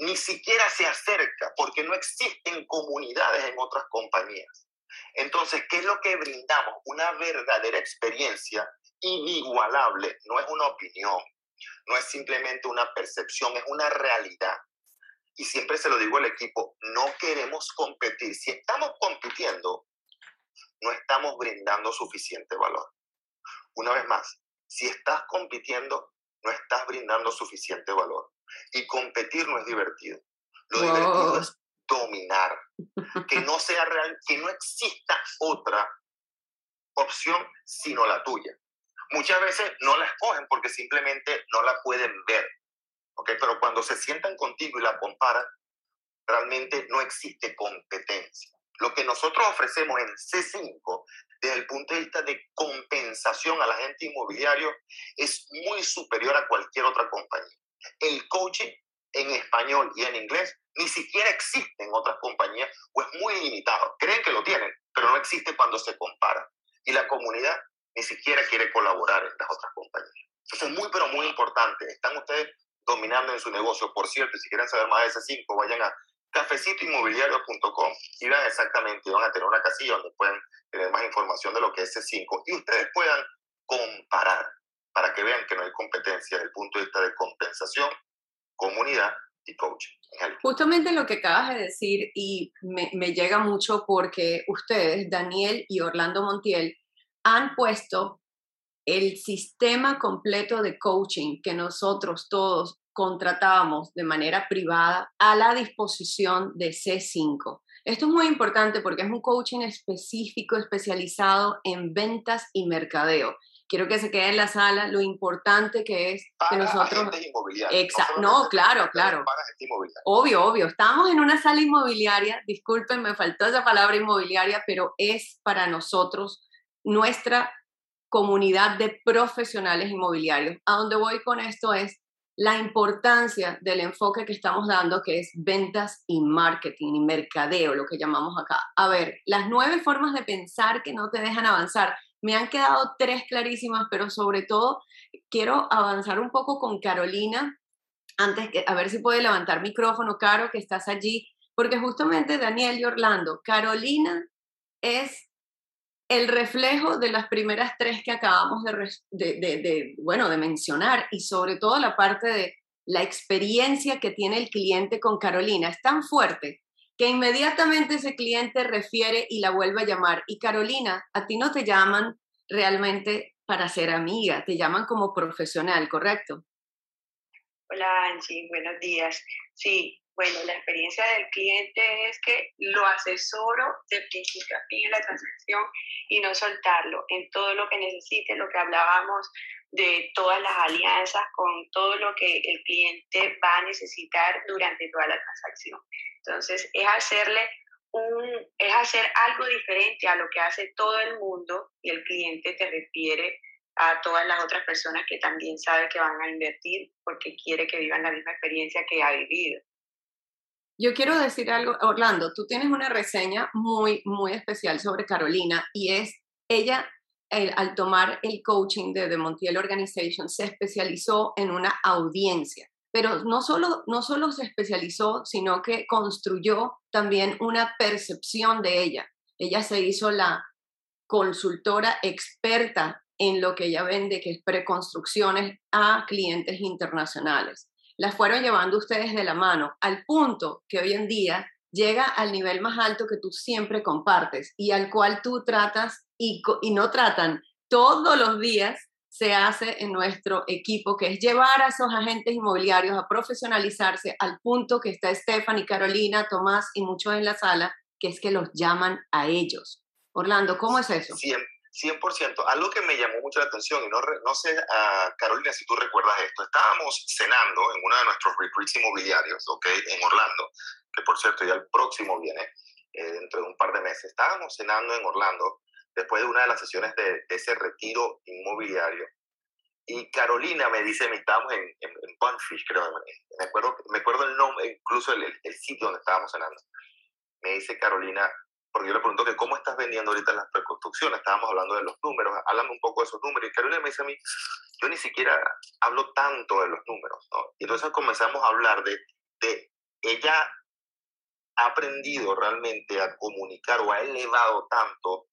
ni siquiera se acerca porque no existen comunidades en otras compañías. Entonces, ¿qué es lo que brindamos? Una verdadera experiencia inigualable. No es una opinión, no es simplemente una percepción, es una realidad. y siempre se lo digo al equipo, no queremos competir. Si estamos compitiendo, no estamos brindando suficiente valor. Una vez más, si estás compitiendo, no estás brindando suficiente valor. Y competir no es divertido. Lo divertido es dominar. Que no sea real, que no exista otra opción sino la tuya. Muchas veces no la escogen porque simplemente no la pueden ver. ¿okay? Pero cuando se sientan contigo y la comparan, realmente no existe competencia. Lo que nosotros ofrecemos en C5 desde el punto de vista de compensación al agente inmobiliario es muy superior a cualquier otra compañía. El coaching en español y en inglés ni siquiera existe en otras compañías o es muy limitado. Creen que lo tienen, pero no existe cuando se compara. Y la comunidad ni siquiera quiere colaborar en las otras compañías. Eso es muy, pero muy importante. Están ustedes dominando en su negocio. Por cierto, si quieren saber más de ese 5, vayan a cafecitoinmobiliario.com y vean exactamente, van a tener una casilla donde pueden tener más información de lo que es C5 y ustedes puedan comparar para que vean que no hay competencia desde el punto de vista de compensación, comunidad y coaching. Justamente lo que acabas de decir y me, me llega mucho porque ustedes, Daniel y Orlando Montiel, han puesto el sistema completo de coaching que nosotros todos contratábamos de manera privada a la disposición de C5. Esto es muy importante porque es un coaching específico, especializado en ventas y mercadeo. Quiero que se quede en la sala lo importante que es que nosotros... Exacto. No, claro, claro. Obvio, obvio. Estamos en una sala inmobiliaria, disculpen, me faltó esa palabra inmobiliaria, pero es para nosotros nuestra comunidad de profesionales inmobiliarios. A donde voy con esto es la importancia del enfoque que estamos dando, que es ventas y marketing y mercadeo, lo que llamamos acá. A ver, las nueve formas de pensar que no te dejan avanzar. Me han quedado tres clarísimas, pero sobre todo quiero avanzar un poco con Carolina. Antes que, a ver si puede levantar micrófono, Caro, que estás allí, porque justamente Daniel y Orlando, Carolina es el reflejo de las primeras tres que acabamos de, bueno, de mencionar y sobre todo la parte de la experiencia que tiene el cliente con Carolina es tan fuerte que inmediatamente ese cliente refiere y la vuelve a llamar. Y Carolina, a ti no te llaman realmente para ser amiga, te llaman como profesional, ¿correcto? Hola Angie, buenos días. Sí, bueno, la experiencia del cliente es que lo asesoro de principio a fin en la transacción y no soltarlo en todo lo que necesite, lo que hablábamos de todas las alianzas con todo lo que el cliente va a necesitar durante toda la transacción. Entonces, es hacerle un, es hacer algo diferente a lo que hace todo el mundo y el cliente te refiere a todas las otras personas que también sabe que van a invertir porque quiere que vivan la misma experiencia que ha vivido. Yo quiero decir algo, Orlando, tú tienes una reseña muy, muy especial sobre Carolina y es, ella al tomar el coaching de The Montiel Organization se especializó en una audiencia, pero no solo, no solo se especializó, sino que construyó también una percepción de ella. Ella se hizo la consultora experta en lo que ella vende, que es preconstrucciones a clientes internacionales las fueron llevando ustedes de la mano al punto que hoy en día llega al nivel más alto que tú siempre compartes y al cual tú tratas y, y no tratan todos los días se hace en nuestro equipo, que es llevar a esos agentes inmobiliarios a profesionalizarse al punto que está Stephanie, Carolina, Tomás y muchos en la sala, que es que los llaman a ellos. Orlando, ¿cómo es eso? 100%. Algo que me llamó mucho la atención, y no, no sé, uh, Carolina, si tú recuerdas esto, estábamos cenando en uno de nuestros retreats inmobiliarios, ¿ok? En Orlando, que por cierto ya el próximo viene eh, dentro de un par de meses. Estábamos cenando en Orlando después de una de las sesiones de, ese retiro inmobiliario. Y Carolina me dice, estábamos en, en, Bunfish, creo, me acuerdo, me acuerdo el nombre, incluso el, el sitio donde estábamos cenando. Me dice Carolina, porque yo le pregunto que cómo estás vendiendo ahorita las preconstrucciones, estábamos hablando de los números, háblame un poco de esos números, y Carolina me dice a mí, yo ni siquiera hablo tanto de los números, ¿no? Y entonces comenzamos a hablar de, de ella ha aprendido realmente a comunicar o ha elevado tanto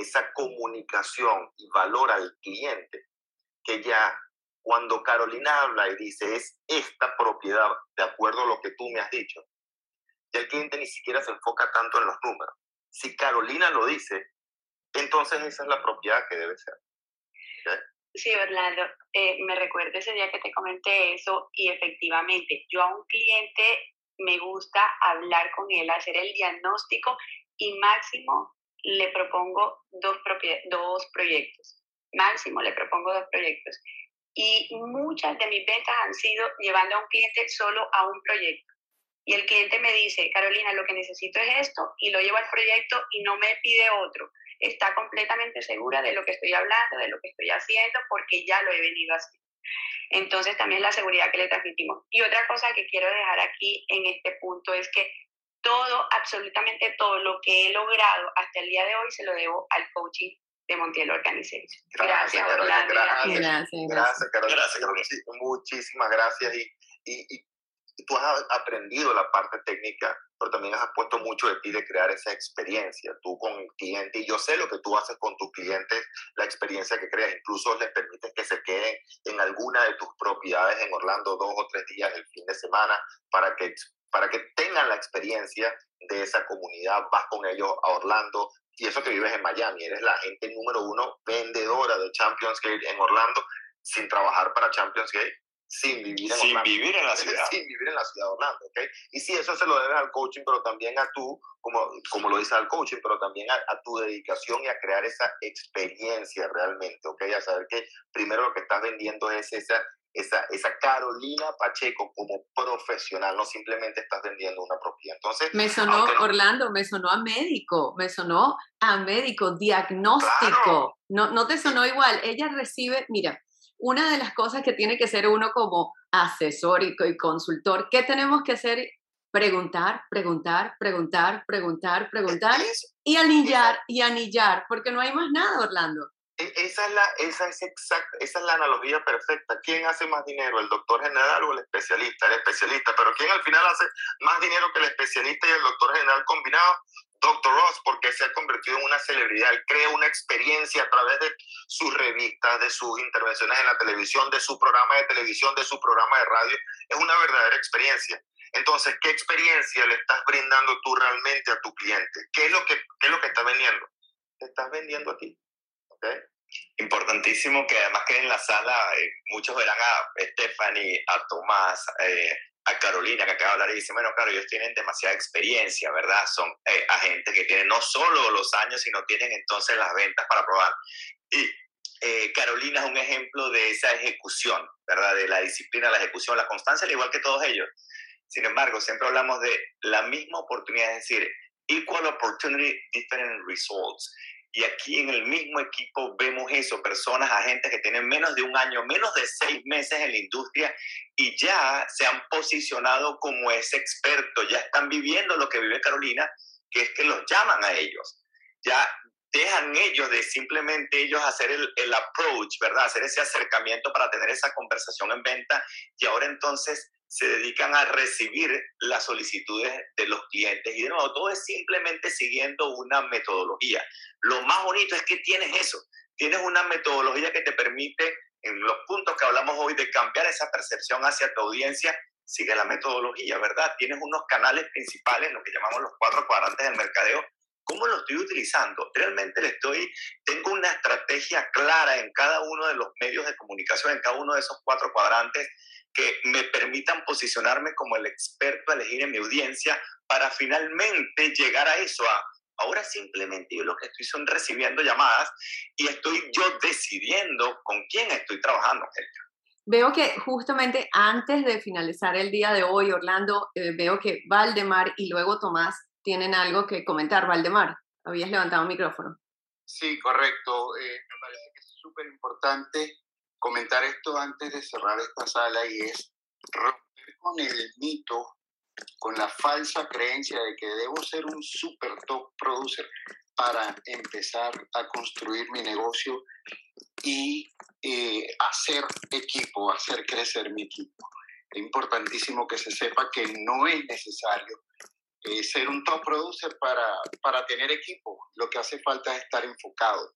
esa comunicación y valor al cliente, que ya cuando Carolina habla y dice es esta propiedad, de acuerdo a lo que tú me has dicho, ya el cliente ni siquiera se enfoca tanto en los números. Si Carolina lo dice, entonces esa es la propiedad que debe ser. Sí, Orlando, eh, me recuerdo ese día que te comenté eso y efectivamente, yo a un cliente me gusta hablar con él, hacer el diagnóstico y máximo le propongo dos, dos proyectos. Máximo le propongo dos proyectos. Y muchas de mis ventas han sido llevando a un cliente solo a un proyecto. Y el cliente me dice, Carolina, lo que necesito es esto, y lo llevo al proyecto y no me pide otro. Está completamente segura de lo que estoy hablando, de lo que estoy haciendo, porque ya lo he venido haciendo. Entonces también la seguridad que le transmitimos. Y otra cosa que quiero dejar aquí en este punto es que todo, absolutamente todo lo que he logrado hasta el día de hoy se lo debo al coaching de Montiel Organization. Gracias, gracias, Orlando. Gracias, gracias, Carolina. Muchísimas gracias. Y, y, tú has aprendido la parte técnica, pero también has puesto mucho de ti de crear esa experiencia, tú con el cliente, y yo sé lo que tú haces con tus clientes, la experiencia que creas, incluso les permites que se queden en alguna de tus propiedades en Orlando dos o tres días el fin de semana para que para que tengan la experiencia de esa comunidad, vas con ellos a Orlando, y eso que vives en Miami, eres la gente número uno vendedora de Champions Gate en Orlando, sin trabajar para Champions Gate, sin vivir en sin vivir en la ciudad. sin vivir en la ciudad de Orlando, ¿ok? Y sí, eso se lo debes al coaching, pero también a tú, como, como lo dice al coaching, pero también a, a, tu dedicación y a crear esa experiencia realmente, ¿ok? A saber que primero lo que estás vendiendo es esa esa, esa Carolina Pacheco como profesional, no simplemente estás vendiendo una propiedad. Entonces, me sonó, Orlando, me sonó a médico, me sonó a médico, diagnóstico. No, no te sonó igual. Ella recibe, mira, una de las cosas que tiene que ser uno como asesor y, y consultor, ¿qué tenemos que hacer? Preguntar, preguntar, preguntar, preguntar, preguntar y anillar, y anillar, porque no hay más nada, Orlando. E, esa es, la, esa, es exacta, esa es la analogía perfecta. ¿Quién hace más dinero, el doctor general o el especialista? El especialista, pero ¿quién al final hace más dinero que el especialista y el doctor general combinado? Doctor Ross, porque se ha convertido en una celebridad. Él crea una experiencia a través de sus revistas, de sus intervenciones en la televisión, de su programa de televisión, de su programa de radio. Es una verdadera experiencia. Entonces, ¿qué experiencia le estás brindando tú realmente a tu cliente? ¿Qué es lo que, qué es lo que está vendiendo? Te estás vendiendo a ti. Importantísimo que además que en la sala eh, muchos verán a Stephanie, a Tomás, eh, a Carolina que acaba de hablar y dicen, bueno, claro, ellos tienen demasiada experiencia, ¿verdad? Son eh, agentes que tienen no solo los años, sino tienen entonces las ventas para probar. Y Carolina es un ejemplo de esa ejecución, ¿verdad? De la disciplina, la ejecución, la constancia, al igual que todos ellos. Sin embargo, siempre hablamos de la misma oportunidad, es decir, equal opportunity, different results. Y aquí en el mismo equipo vemos eso, personas, agentes que tienen menos de un año, menos de seis meses en la industria y ya se han posicionado como ese experto, ya están viviendo lo que vive Carolina, que es que los llaman a ellos. Ya dejan ellos de simplemente ellos hacer el, el approach, ¿verdad? Hacer ese acercamiento para tener esa conversación en venta y ahora entonces se dedican a recibir las solicitudes de los clientes. Y de nuevo, todo es simplemente siguiendo una metodología. Lo más bonito es que tienes eso, tienes una metodología que te permite, en los puntos que hablamos hoy, de cambiar esa percepción hacia tu audiencia, sigue la metodología, ¿verdad? Tienes unos canales principales, lo que llamamos los cuatro cuadrantes del mercadeo. ¿Cómo lo estoy utilizando? Realmente le estoy, tengo una estrategia clara en cada uno de los medios de comunicación, en cada uno de esos cuatro cuadrantes que me permitan posicionarme como el experto a elegir en mi audiencia para finalmente llegar a eso, a ahora simplemente yo lo que estoy son recibiendo llamadas y estoy yo decidiendo con quién estoy trabajando. Veo que justamente antes de finalizar el día de hoy, Orlando, eh, veo que Valdemar y luego Tomás tienen algo que comentar. Valdemar, habías levantado el micrófono. Sí, correcto. Eh, me parece que es súper importante comentar esto antes de cerrar esta sala y es romper con el mito, con la falsa creencia de que debo ser un super top producer para empezar a construir mi negocio y eh, hacer equipo, hacer crecer mi equipo. Es importantísimo que se sepa que no es necesario eh, ser un top producer para, para tener equipo. Lo que hace falta es estar enfocado.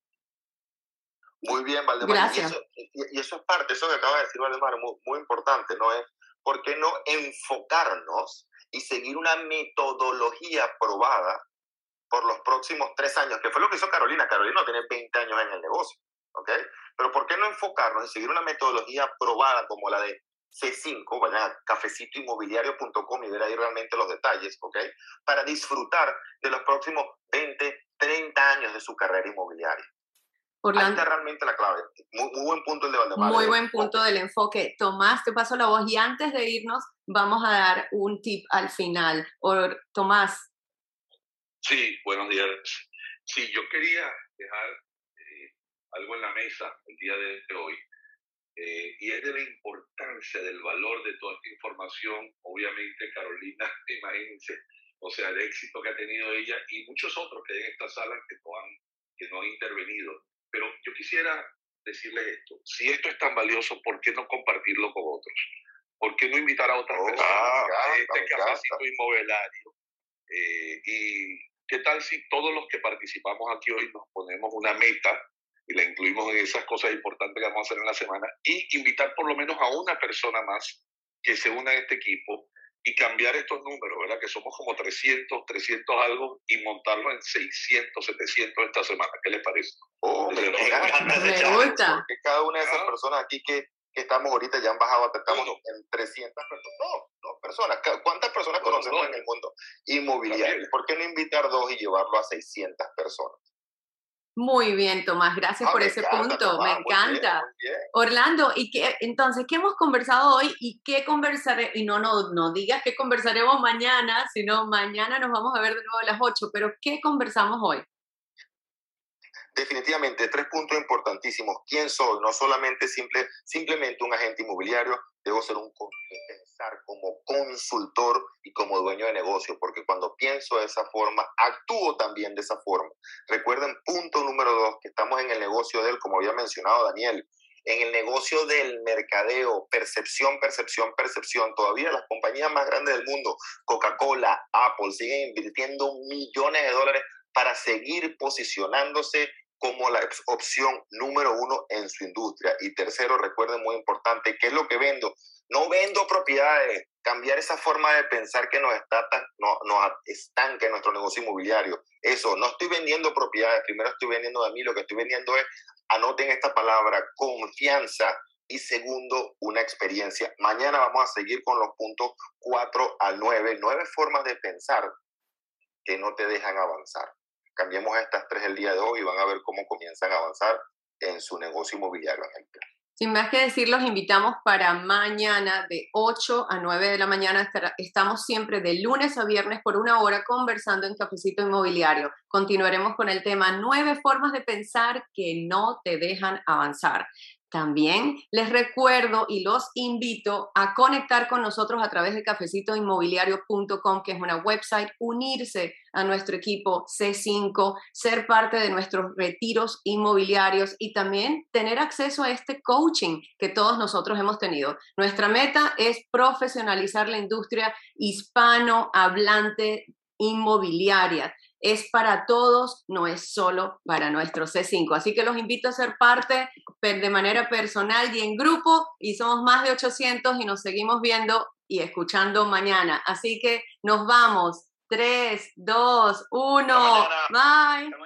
Muy bien, Valdemar. Y eso, y, eso, es parte, eso que acaba de decir Valdemar, muy, muy importante, ¿no? Es ¿por qué no enfocarnos y seguir una metodología probada por los próximos tres años, que fue lo que hizo Carolina. Carolina tiene 20 años en el negocio, ¿ok? Pero ¿por qué no enfocarnos y seguir una metodología probada como la de C5, vayan a cafecitoinmobiliario.com y ver ahí realmente los detalles, ¿ok? Para disfrutar de los próximos 20, 30 años de su carrera inmobiliaria. Ahí está realmente la clave. Muy, buen punto el de Valdemar. Muy buen punto del enfoque. Tomás, te paso la voz y antes de irnos vamos a dar un tip al final. Tomás. Sí, buenos días. Sí, yo quería dejar eh, algo en la mesa el día de hoy eh, y es de la importancia del valor de toda esta información. Obviamente, Carolina, imagínense, o sea, el éxito que ha tenido ella y muchos otros que hay en esta sala que no han, que no han intervenido. Pero yo quisiera decirles esto, si esto es tan valioso, ¿por qué no compartirlo con otros? ¿Por qué no invitar a otras oh, personas a este capacito inmobiliario? Eh, ¿Y qué tal si todos los que participamos aquí hoy nos ponemos una meta y la incluimos en esas cosas importantes que vamos a hacer en la semana y invitar por lo menos a una persona más que se una a este equipo y cambiar estos números, ¿verdad? Que somos como 300, 300 algo y montarlo en 600, 700 esta semana. ¿Qué les parece? Oh, me, gusta. Porque cada una de esas ah. personas aquí que, que, estamos ahorita ya han bajado, estamos en 300 personas. No, no, personas. ¿Cuántas personas conocemos en el mundo inmobiliario? ¿Por qué no invitar dos y llevarlo a 600 personas? Muy bien, Tomás, gracias ah, por ese punto, me encanta. Orlando, ¿y qué, entonces, qué hemos conversado hoy y qué conversaré? Y no, no, no digas que conversaremos mañana, sino mañana nos vamos a ver de nuevo a las 8, pero ¿qué conversamos hoy? Definitivamente, tres puntos importantísimos. ¿Quién soy? No solamente simple, simplemente un agente inmobiliario, debo ser un pensar como consultor y como dueño de negocio, porque cuando pienso de esa forma, actúo también de esa forma. Recuerden, punto número dos, que estamos en el negocio del, como había mencionado Daniel, en el negocio del mercadeo, percepción, percepción, percepción. Todavía las compañías más grandes del mundo, Coca-Cola, Apple, siguen invirtiendo millones de dólares para seguir posicionándose como la opción número uno en su industria. Y tercero, recuerden muy importante, ¿qué es lo que vendo? No vendo propiedades, cambiar esa forma de pensar que nos, está, no, nos estanca en nuestro negocio inmobiliario. Eso, no estoy vendiendo propiedades, primero estoy vendiendo de mí, lo que estoy vendiendo es, anoten esta palabra, confianza. Y segundo, una experiencia. Mañana vamos a seguir con los puntos 4 al 9, nueve formas de pensar que no te dejan avanzar cambiemos estas tres el día de hoy y van a ver cómo comienzan a avanzar en su negocio inmobiliario, Sin más que decir, los invitamos para mañana de 8 a 9 de la mañana. Estamos siempre de lunes a viernes por una hora conversando en Cafecito Inmobiliario. Continuaremos con el tema nueve formas de pensar que no te dejan avanzar. También les recuerdo y los invito a conectar con nosotros a través de cafecitoinmobiliario.com, que es una website, unirse a nuestro equipo C5, ser parte de nuestros retiros inmobiliarios y también tener acceso a este coaching que todos nosotros hemos tenido. Nuestra meta es profesionalizar la industria hispanohablante inmobiliaria es para todos, no es solo para nuestro C5. Así que los invito a ser parte de manera personal y en grupo y somos más de 800 y nos seguimos viendo y escuchando mañana. Así que nos vamos. 3, 2, 1. Bye.